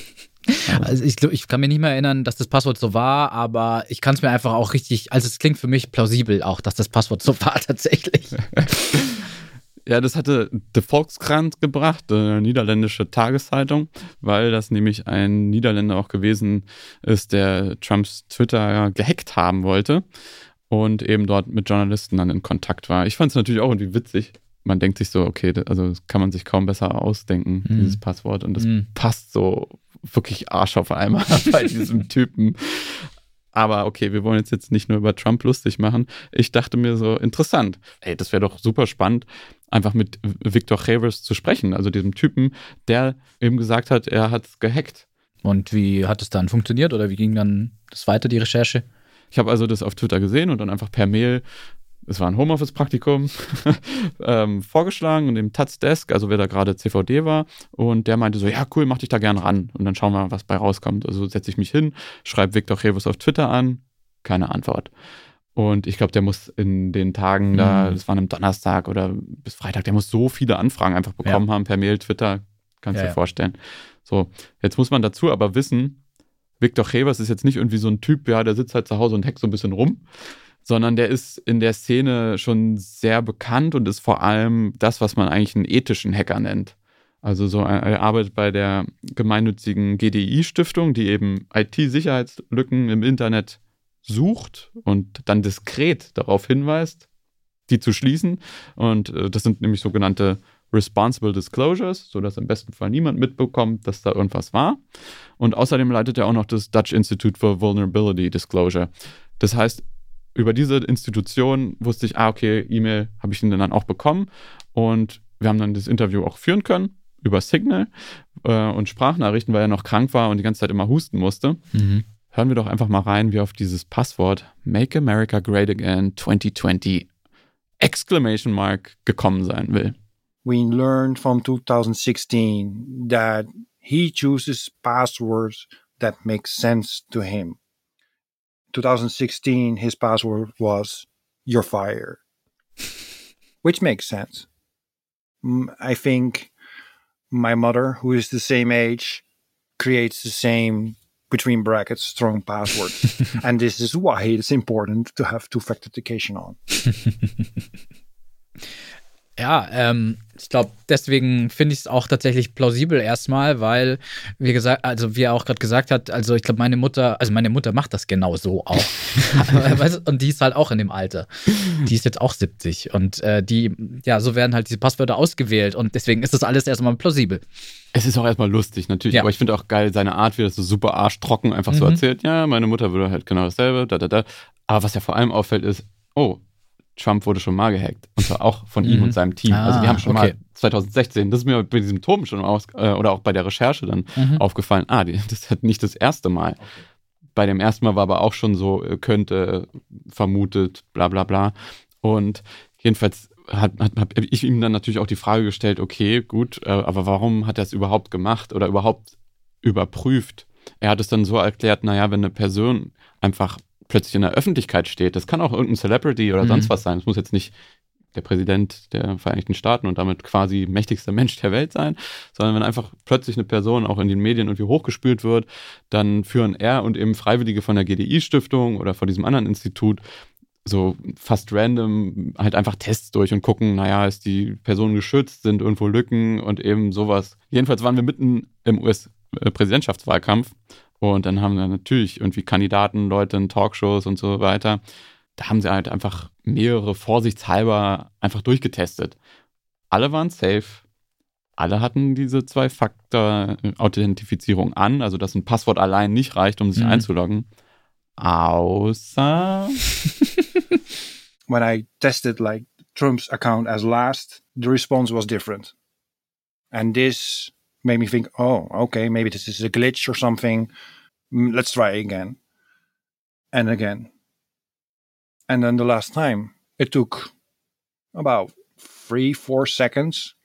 Also ich, ich kann mir nicht mehr erinnern, dass das Passwort so war, aber ich kann es mir einfach auch richtig, also es klingt für mich plausibel auch, dass das Passwort so war tatsächlich. Ja, das hatte De Volkskrant gebracht, eine niederländische Tageszeitung, weil das nämlich ein Niederländer auch gewesen ist, der Trumps Twitter gehackt haben wollte und eben dort mit Journalisten dann in Kontakt war. Ich fand es natürlich auch irgendwie witzig. Man denkt sich so, okay, also das kann man sich kaum besser ausdenken, mhm. dieses Passwort. Und das mhm. passt so wirklich Arsch auf einmal bei diesem Typen. Aber okay, wir wollen jetzt, jetzt nicht nur über Trump lustig machen. Ich dachte mir so, interessant. Ey, das wäre doch super spannend, einfach mit Victor Chavers zu sprechen. Also diesem Typen, der eben gesagt hat, er hat es gehackt. Und wie hat es dann funktioniert oder wie ging dann das weiter, die Recherche? Ich habe also das auf Twitter gesehen und dann einfach per Mail es war ein Homeoffice-Praktikum, ähm, vorgeschlagen in dem Taz Desk, also wer da gerade CVD war. Und der meinte so, ja cool, mach dich da gerne ran. Und dann schauen wir mal, was bei rauskommt. Also setze ich mich hin, schreibe Victor Revis auf Twitter an, keine Antwort. Und ich glaube, der muss in den Tagen da, mhm. das war am Donnerstag oder bis Freitag, der muss so viele Anfragen einfach bekommen ja. haben per Mail, Twitter, kannst du ja, dir vorstellen. So, jetzt muss man dazu aber wissen, Victor Chevers ist jetzt nicht irgendwie so ein Typ, ja, der sitzt halt zu Hause und hackt so ein bisschen rum, sondern der ist in der Szene schon sehr bekannt und ist vor allem das, was man eigentlich einen ethischen Hacker nennt. Also so er arbeitet bei der gemeinnützigen GDI-Stiftung, die eben IT-Sicherheitslücken im Internet sucht und dann diskret darauf hinweist, die zu schließen. Und äh, das sind nämlich sogenannte Responsible Disclosures, sodass im besten Fall niemand mitbekommt, dass da irgendwas war. Und außerdem leitet er auch noch das Dutch Institute for Vulnerability Disclosure. Das heißt, über diese Institution wusste ich, ah, okay, E-Mail habe ich ihn dann auch bekommen. Und wir haben dann das Interview auch führen können über Signal äh, und Sprachnachrichten, weil er noch krank war und die ganze Zeit immer husten musste. Mhm. Hören wir doch einfach mal rein, wie auf dieses Passwort Make America Great Again 2020 Exclamation Mark gekommen sein will. We learned from 2016 that he chooses passwords that make sense to him. 2016, his password was "You're fired," which makes sense. I think my mother, who is the same age, creates the same between brackets strong password, and this is why it's important to have two-factor authentication on. Ja, ähm, ich glaube, deswegen finde ich es auch tatsächlich plausibel erstmal, weil, wie gesagt, also wie er auch gerade gesagt hat, also ich glaube, meine Mutter, also meine Mutter macht das genau so auch. und die ist halt auch in dem Alter. Die ist jetzt auch 70 und äh, die, ja, so werden halt diese Passwörter ausgewählt und deswegen ist das alles erstmal plausibel. Es ist auch erstmal lustig, natürlich, ja. aber ich finde auch geil seine Art, wie das so super arschtrocken einfach mhm. so erzählt. Ja, meine Mutter würde halt genau dasselbe, da, da, da. Aber was ja vor allem auffällt ist, oh, Trump wurde schon mal gehackt. Und zwar auch von ihm und mhm. seinem Team. Ah, also die haben schon okay. mal 2016, das ist mir bei diesem Turm schon aus, äh, oder auch bei der Recherche dann mhm. aufgefallen. Ah, die, das ist nicht das erste Mal. Okay. Bei dem ersten Mal war aber auch schon so, äh, könnte, vermutet, bla bla bla. Und jedenfalls hat, hat, habe ich ihm dann natürlich auch die Frage gestellt, okay, gut, äh, aber warum hat er es überhaupt gemacht oder überhaupt überprüft? Er hat es dann so erklärt, naja, wenn eine Person einfach plötzlich in der Öffentlichkeit steht. Das kann auch irgendein Celebrity oder mhm. sonst was sein. Es muss jetzt nicht der Präsident der Vereinigten Staaten und damit quasi mächtigster Mensch der Welt sein, sondern wenn einfach plötzlich eine Person auch in den Medien irgendwie hochgespült wird, dann führen er und eben Freiwillige von der GDI-Stiftung oder von diesem anderen Institut so fast random halt einfach Tests durch und gucken, naja, ist die Person geschützt, sind irgendwo Lücken und eben sowas. Jedenfalls waren wir mitten im US-Präsidentschaftswahlkampf und dann haben wir natürlich irgendwie Kandidaten, Leute in Talkshows und so weiter. Da haben sie halt einfach mehrere vorsichtshalber einfach durchgetestet. Alle waren safe. alle hatten diese Zwei-Faktor-Authentifizierung an, also dass ein Passwort allein nicht reicht, um sich mhm. einzuloggen. Außer. When I tested like Trump's account as last, the response was different. And this made me think, oh, okay, maybe this is a glitch or something. Mm, let's try again. And again. And then the last time, it took about three, four seconds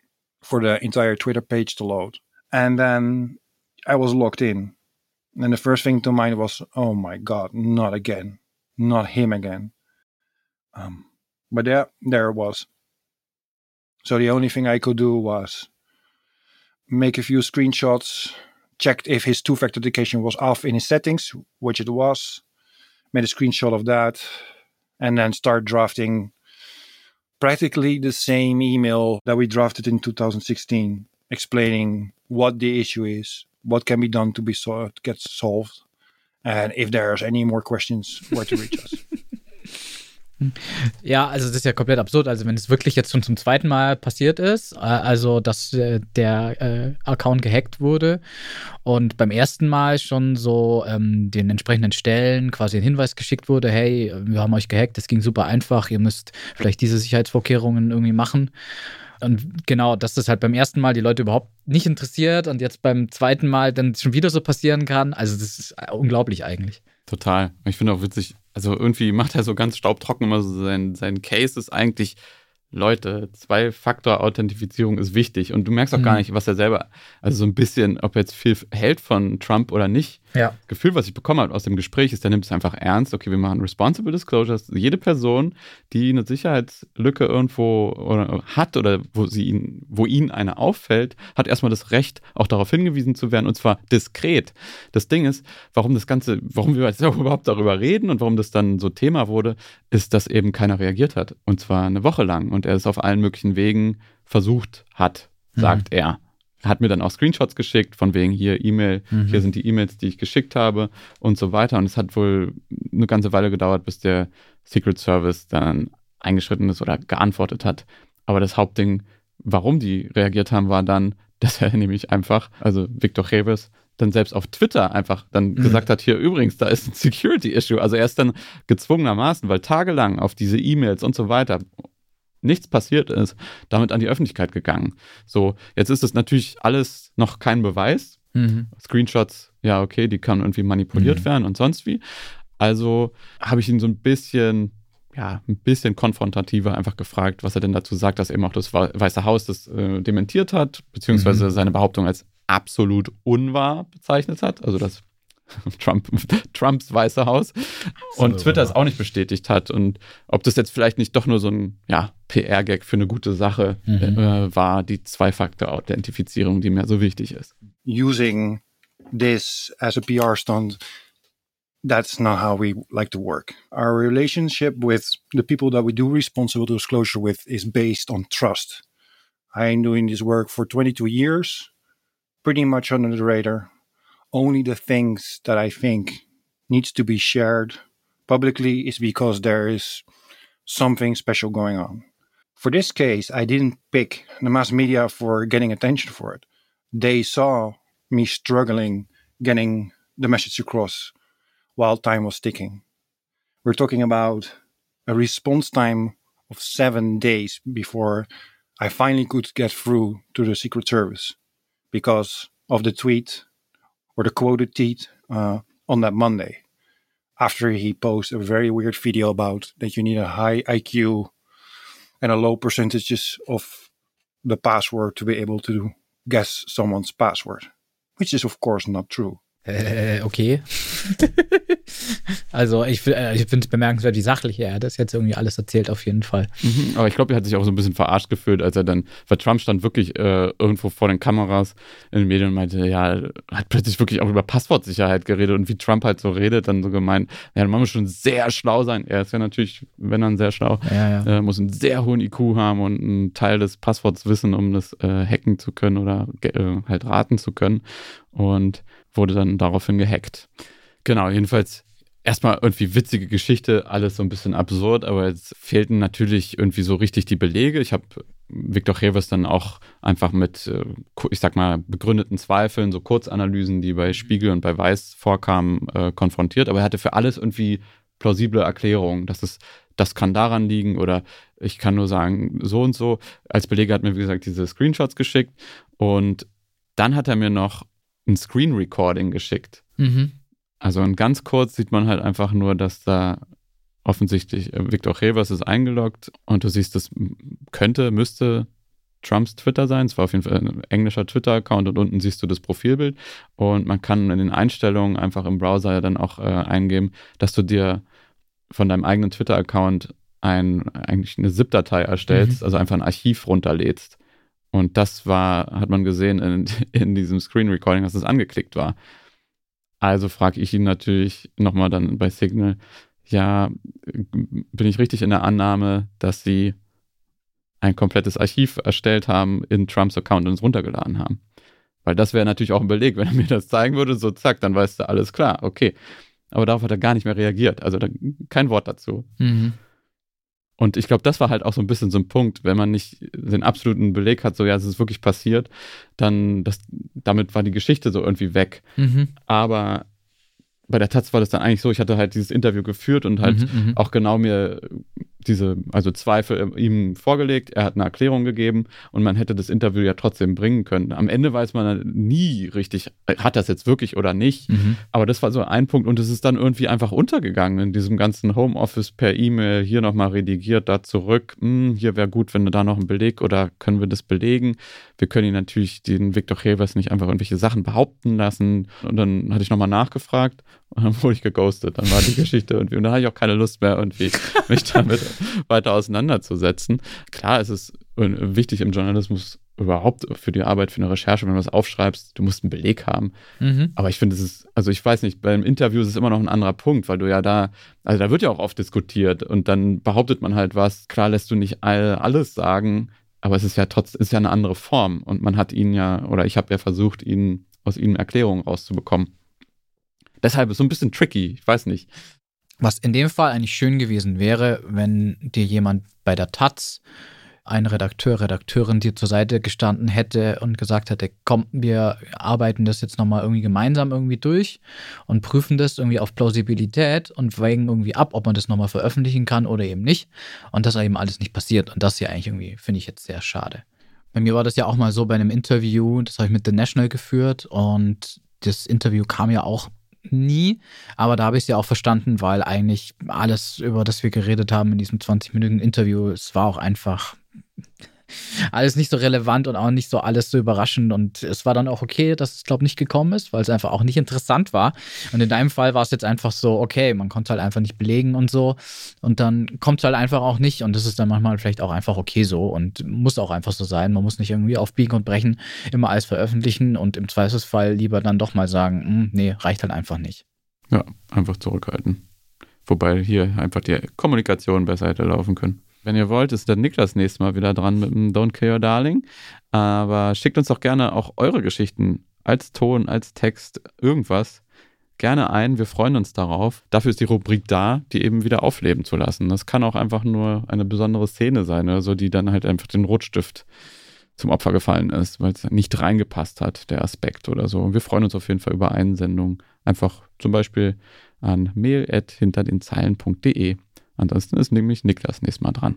for the entire Twitter page to load. And then I was logged in. And the first thing to mind was, oh my God, not again. Not him again. Um, but yeah, there it was. So the only thing I could do was make a few screenshots, checked if his two factor authentication was off in his settings, which it was, made a screenshot of that, and then start drafting practically the same email that we drafted in 2016, explaining what the issue is, what can be done to be solved, get solved, and if there's any more questions, where to reach us. Ja, also das ist ja komplett absurd. Also wenn es wirklich jetzt schon zum zweiten Mal passiert ist, äh, also dass äh, der äh, Account gehackt wurde und beim ersten Mal schon so ähm, den entsprechenden Stellen quasi ein Hinweis geschickt wurde, hey, wir haben euch gehackt, das ging super einfach, ihr müsst vielleicht diese Sicherheitsvorkehrungen irgendwie machen. Und genau, dass das halt beim ersten Mal die Leute überhaupt nicht interessiert und jetzt beim zweiten Mal dann schon wieder so passieren kann. Also das ist unglaublich eigentlich. Total. Ich finde auch witzig, also irgendwie macht er so ganz staubtrocken immer so sein, sein Case ist eigentlich Leute, Zwei-Faktor-Authentifizierung ist wichtig. Und du merkst auch mhm. gar nicht, was er selber, also so ein bisschen, ob er jetzt viel hält von Trump oder nicht. Ja. Gefühl, was ich bekommen habe aus dem Gespräch, ist, der nimmt es einfach ernst. Okay, wir machen Responsible Disclosures. Jede Person, die eine Sicherheitslücke irgendwo oder hat oder wo, sie ihn, wo ihn eine auffällt, hat erstmal das Recht, auch darauf hingewiesen zu werden und zwar diskret. Das Ding ist, warum das Ganze, warum wir jetzt auch überhaupt darüber reden und warum das dann so Thema wurde, ist, dass eben keiner reagiert hat. Und zwar eine Woche lang. Und er es auf allen möglichen Wegen versucht hat, sagt mhm. er. Er hat mir dann auch Screenshots geschickt, von wegen hier E-Mail, mhm. hier sind die E-Mails, die ich geschickt habe und so weiter. Und es hat wohl eine ganze Weile gedauert, bis der Secret Service dann eingeschritten ist oder geantwortet hat. Aber das Hauptding, warum die reagiert haben, war dann, dass er nämlich einfach, also Victor Reves, dann selbst auf Twitter einfach dann mhm. gesagt hat, hier übrigens, da ist ein Security-Issue. Also er ist dann gezwungenermaßen, weil tagelang auf diese E-Mails und so weiter nichts passiert ist, damit an die Öffentlichkeit gegangen. So, jetzt ist es natürlich alles noch kein Beweis. Mhm. Screenshots, ja, okay, die können irgendwie manipuliert mhm. werden und sonst wie. Also habe ich ihn so ein bisschen ja, ein bisschen konfrontativer einfach gefragt, was er denn dazu sagt, dass eben auch das Weiße Haus das äh, dementiert hat, beziehungsweise mhm. seine Behauptung als absolut unwahr bezeichnet hat. Also dass Trump, Trumps Weiße Haus und Twitter es auch nicht bestätigt hat. Und ob das jetzt vielleicht nicht doch nur so ein ja, PR-Gag für eine gute Sache mhm. äh, war, die Zwei-Faktor-Authentifizierung, die mir so wichtig ist. Using this as a PR stunt that's not how we like to work. Our relationship with the people that we do responsible disclosure with is based on trust. I'm doing this work for 22 years, pretty much under the radar. Only the things that I think needs to be shared publicly is because there is something special going on. For this case, I didn't pick the mass media for getting attention for it. They saw me struggling getting the message across while time was ticking. We're talking about a response time of seven days before I finally could get through to the Secret Service because of the tweet or the quoted tweet uh, on that Monday after he posted a very weird video about that you need a high IQ and a low percentages of the password to be able to guess someone's password, which is of course not true. Äh, okay. also ich, äh, ich finde es bemerkenswert, wie sachlich er das jetzt irgendwie alles erzählt, auf jeden Fall. Mhm, aber ich glaube, er hat sich auch so ein bisschen verarscht gefühlt, als er dann, weil Trump stand wirklich äh, irgendwo vor den Kameras in den Medien und meinte, ja, hat plötzlich wirklich auch über Passwortsicherheit geredet und wie Trump halt so redet, dann so gemeint, ja, dann muss schon sehr schlau sein. Er ist ja natürlich, wenn dann sehr schlau, ja, ja. Äh, muss einen sehr hohen IQ haben und einen Teil des Passworts wissen, um das äh, hacken zu können oder äh, halt raten zu können. Und wurde dann daraufhin gehackt. Genau, jedenfalls, erstmal irgendwie witzige Geschichte, alles so ein bisschen absurd, aber jetzt fehlten natürlich irgendwie so richtig die Belege. Ich habe Viktor Reves dann auch einfach mit, äh, ich sag mal, begründeten Zweifeln, so Kurzanalysen, die bei Spiegel und bei Weiß vorkamen, äh, konfrontiert. Aber er hatte für alles irgendwie plausible Erklärungen. Das ist, das kann daran liegen oder ich kann nur sagen, so und so. Als Belege hat mir, wie gesagt, diese Screenshots geschickt und dann hat er mir noch ein Screen Recording geschickt. Mhm. Also und ganz kurz sieht man halt einfach nur, dass da offensichtlich äh, Viktor Revers ist eingeloggt und du siehst, das könnte, müsste Trumps Twitter sein. Es war auf jeden Fall ein englischer Twitter-Account und unten siehst du das Profilbild. Und man kann in den Einstellungen einfach im Browser ja dann auch äh, eingeben, dass du dir von deinem eigenen Twitter-Account ein, eigentlich eine ZIP-Datei erstellst, mhm. also einfach ein Archiv runterlädst. Und das war, hat man gesehen in, in diesem Screen Recording, dass es das angeklickt war. Also frage ich ihn natürlich nochmal dann bei Signal, ja, bin ich richtig in der Annahme, dass sie ein komplettes Archiv erstellt haben in Trumps Account und es runtergeladen haben. Weil das wäre natürlich auch ein Beleg, wenn er mir das zeigen würde, so zack, dann weißt du, alles klar, okay. Aber darauf hat er gar nicht mehr reagiert. Also da, kein Wort dazu. Mhm. Und ich glaube, das war halt auch so ein bisschen so ein Punkt, wenn man nicht den absoluten Beleg hat, so ja, es ist wirklich passiert, dann das, damit war die Geschichte so irgendwie weg. Mhm. Aber bei der Taz war das dann eigentlich so, ich hatte halt dieses Interview geführt und halt mhm, mhm. auch genau mir diese, also Zweifel ihm vorgelegt, er hat eine Erklärung gegeben und man hätte das Interview ja trotzdem bringen können. Am Ende weiß man nie richtig, hat das jetzt wirklich oder nicht. Mhm. Aber das war so ein Punkt und es ist dann irgendwie einfach untergegangen in diesem ganzen Homeoffice per E-Mail, hier nochmal redigiert, da zurück. Hm, hier wäre gut, wenn du da noch einen Beleg oder können wir das belegen. Wir können ihn natürlich den Viktor Hevers nicht einfach irgendwelche Sachen behaupten lassen. Und dann hatte ich nochmal nachgefragt und dann wurde ich geghostet. Dann war die Geschichte irgendwie. Und da hatte ich auch keine Lust mehr, irgendwie mich damit weiter auseinanderzusetzen. Klar, es ist wichtig im Journalismus überhaupt für die Arbeit, für eine Recherche, wenn du was aufschreibst, du musst einen Beleg haben. Mhm. Aber ich finde, es ist, also ich weiß nicht, beim Interview ist es immer noch ein anderer Punkt, weil du ja da, also da wird ja auch oft diskutiert und dann behauptet man halt was. Klar lässt du nicht all, alles sagen, aber es ist ja trotzdem, ist ja eine andere Form und man hat ihn ja, oder ich habe ja versucht, ihn aus ihnen Erklärungen rauszubekommen. Deshalb ist es so ein bisschen tricky, ich weiß nicht. Was in dem Fall eigentlich schön gewesen wäre, wenn dir jemand bei der Taz, ein Redakteur, Redakteurin dir zur Seite gestanden hätte und gesagt hätte, komm, wir arbeiten das jetzt nochmal irgendwie gemeinsam irgendwie durch und prüfen das irgendwie auf Plausibilität und wägen irgendwie ab, ob man das nochmal veröffentlichen kann oder eben nicht. Und das ist eben alles nicht passiert. Und das ja eigentlich irgendwie, finde ich jetzt sehr schade. Bei mir war das ja auch mal so bei einem Interview, das habe ich mit The National geführt und das Interview kam ja auch nie, aber da habe ich es ja auch verstanden, weil eigentlich alles, über das wir geredet haben in diesem 20-minütigen Interview, es war auch einfach alles nicht so relevant und auch nicht so alles so überraschend. Und es war dann auch okay, dass es, glaube ich, nicht gekommen ist, weil es einfach auch nicht interessant war. Und in deinem Fall war es jetzt einfach so, okay, man konnte halt einfach nicht belegen und so. Und dann kommt es halt einfach auch nicht. Und das ist dann manchmal vielleicht auch einfach okay so und muss auch einfach so sein. Man muss nicht irgendwie auf Biegen und Brechen immer alles veröffentlichen und im Zweifelsfall lieber dann doch mal sagen, hm, nee, reicht halt einfach nicht. Ja, einfach zurückhalten. Wobei hier einfach die Kommunikation besser hätte laufen können. Wenn ihr wollt, ist der Niklas nächstes Mal wieder dran mit dem Don't Care Your Darling. Aber schickt uns doch gerne auch eure Geschichten als Ton, als Text, irgendwas gerne ein. Wir freuen uns darauf. Dafür ist die Rubrik da, die eben wieder aufleben zu lassen. Das kann auch einfach nur eine besondere Szene sein oder so, die dann halt einfach den Rotstift zum Opfer gefallen ist, weil es nicht reingepasst hat, der Aspekt oder so. Und wir freuen uns auf jeden Fall über Einsendungen. Einfach zum Beispiel an mail.hinterdenzeilen.de. Ansonsten ist nämlich Niklas nächstes Mal dran.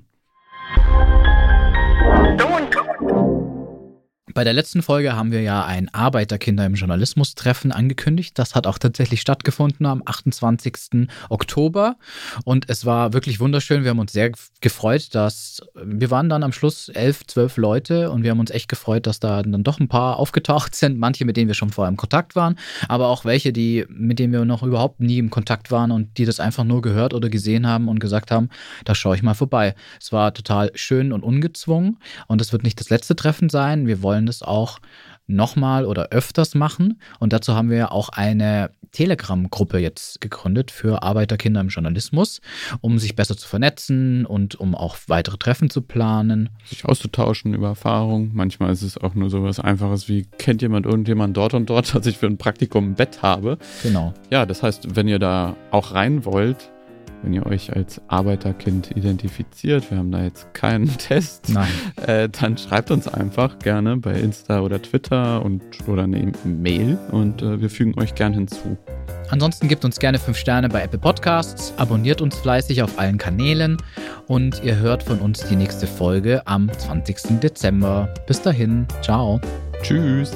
Bei der letzten Folge haben wir ja ein Arbeiterkinder im Journalismus-Treffen angekündigt. Das hat auch tatsächlich stattgefunden am 28. Oktober. Und es war wirklich wunderschön. Wir haben uns sehr gefreut, dass wir waren dann am Schluss elf, zwölf Leute und wir haben uns echt gefreut, dass da dann doch ein paar aufgetaucht sind. Manche, mit denen wir schon vorher im Kontakt waren, aber auch welche, die, mit denen wir noch überhaupt nie im Kontakt waren und die das einfach nur gehört oder gesehen haben und gesagt haben, da schaue ich mal vorbei. Es war total schön und ungezwungen und es wird nicht das letzte Treffen sein. Wir wollen das auch nochmal oder öfters machen. Und dazu haben wir auch eine Telegram-Gruppe jetzt gegründet für Arbeiterkinder im Journalismus, um sich besser zu vernetzen und um auch weitere Treffen zu planen. Sich auszutauschen über Erfahrungen. Manchmal ist es auch nur so was Einfaches wie, kennt jemand irgendjemand dort und dort, dass ich für ein Praktikum ein Bett habe. Genau. Ja, das heißt, wenn ihr da auch rein wollt, wenn ihr euch als Arbeiterkind identifiziert, wir haben da jetzt keinen Test. Äh, dann schreibt uns einfach gerne bei Insta oder Twitter und oder eine Mail und äh, wir fügen euch gern hinzu. Ansonsten gebt uns gerne 5 Sterne bei Apple Podcasts, abonniert uns fleißig auf allen Kanälen und ihr hört von uns die nächste Folge am 20. Dezember. Bis dahin, ciao. Tschüss.